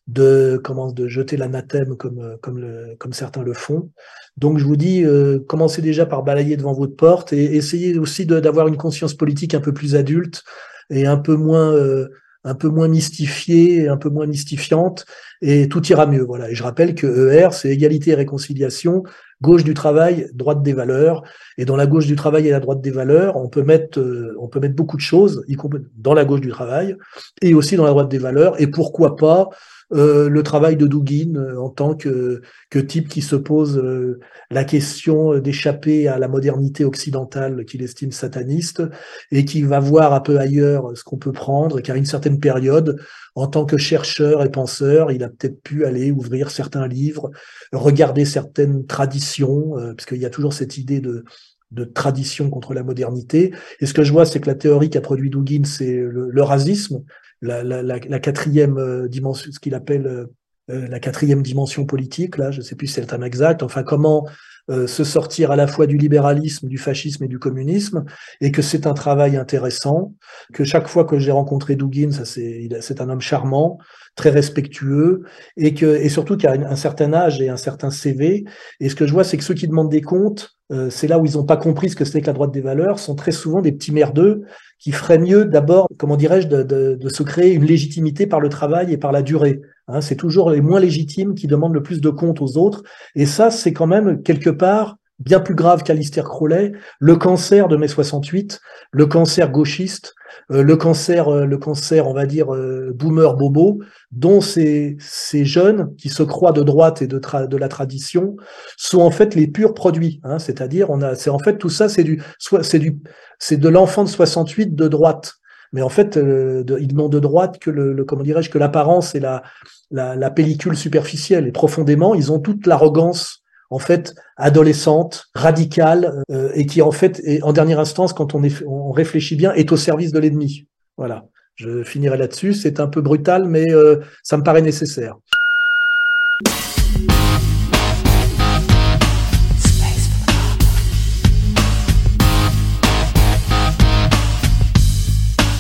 S2: de comment de jeter l'anathème comme comme le, comme certains le font. Donc je vous dis, euh, commencez déjà par balayer devant votre porte et essayez aussi d'avoir une conscience politique un peu plus adulte et un peu moins euh, un peu moins mystifiée, un peu moins mystifiante, et tout ira mieux. Voilà. Et je rappelle que ER, c'est égalité et réconciliation, gauche du travail, droite des valeurs. Et dans la gauche du travail et la droite des valeurs, on peut mettre, euh, on peut mettre beaucoup de choses, y compris dans la gauche du travail, et aussi dans la droite des valeurs. Et pourquoi pas euh, le travail de Dugin euh, en tant que, que type qui se pose euh, la question d'échapper à la modernité occidentale qu'il estime sataniste et qui va voir un peu ailleurs ce qu'on peut prendre, car une certaine période, en tant que chercheur et penseur, il a peut-être pu aller ouvrir certains livres, regarder certaines traditions, parce qu'il y a toujours cette idée de, de tradition contre la modernité. Et ce que je vois, c'est que la théorie qu'a produit Dugin, c'est le, le racisme, la, la, la, quatrième euh, dimension, ce qu'il appelle euh, euh, la quatrième dimension politique, là, je ne sais plus si c'est le terme exact, enfin comment euh, se sortir à la fois du libéralisme, du fascisme et du communisme, et que c'est un travail intéressant, que chaque fois que j'ai rencontré Dugin, c'est un homme charmant, très respectueux, et que et surtout qu'il a un certain âge et un certain CV. Et ce que je vois, c'est que ceux qui demandent des comptes, c'est là où ils n'ont pas compris ce que c'était que la droite des valeurs, sont très souvent des petits merdeux qui feraient mieux d'abord, comment dirais-je, de, se créer une légitimité par le travail et par la durée. Hein, c'est toujours les moins légitimes qui demandent le plus de comptes aux autres. Et ça, c'est quand même quelque part bien plus grave qu'Alistair Crowley, le cancer de mai 68, le cancer gauchiste, euh, le cancer, euh, le cancer, on va dire euh, boomer bobo, dont ces, ces jeunes qui se croient de droite et de, de la tradition sont en fait les purs produits. Hein, C'est-à-dire, on a, c'est en fait tout ça, c'est du, c'est du, c'est de l'enfant de 68 de droite. Mais en fait, de, ils n'ont de droite que le, le comment dirais-je, que l'apparence et la, la, la pellicule superficielle. Et profondément, ils ont toute l'arrogance en fait adolescente, radicale, euh, et qui en fait, est, en dernière instance, quand on, réfléchit bien, est au service de l'ennemi. Voilà. Je finirai là-dessus. C'est un peu brutal, mais euh, ça me paraît nécessaire.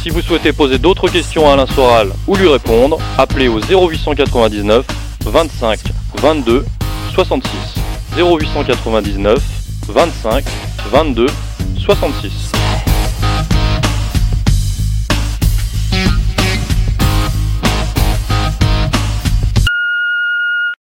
S11: Si vous souhaitez poser d'autres questions à Alain Soral ou lui répondre, appelez au 0899 25 22 66. 0899 25 22 66.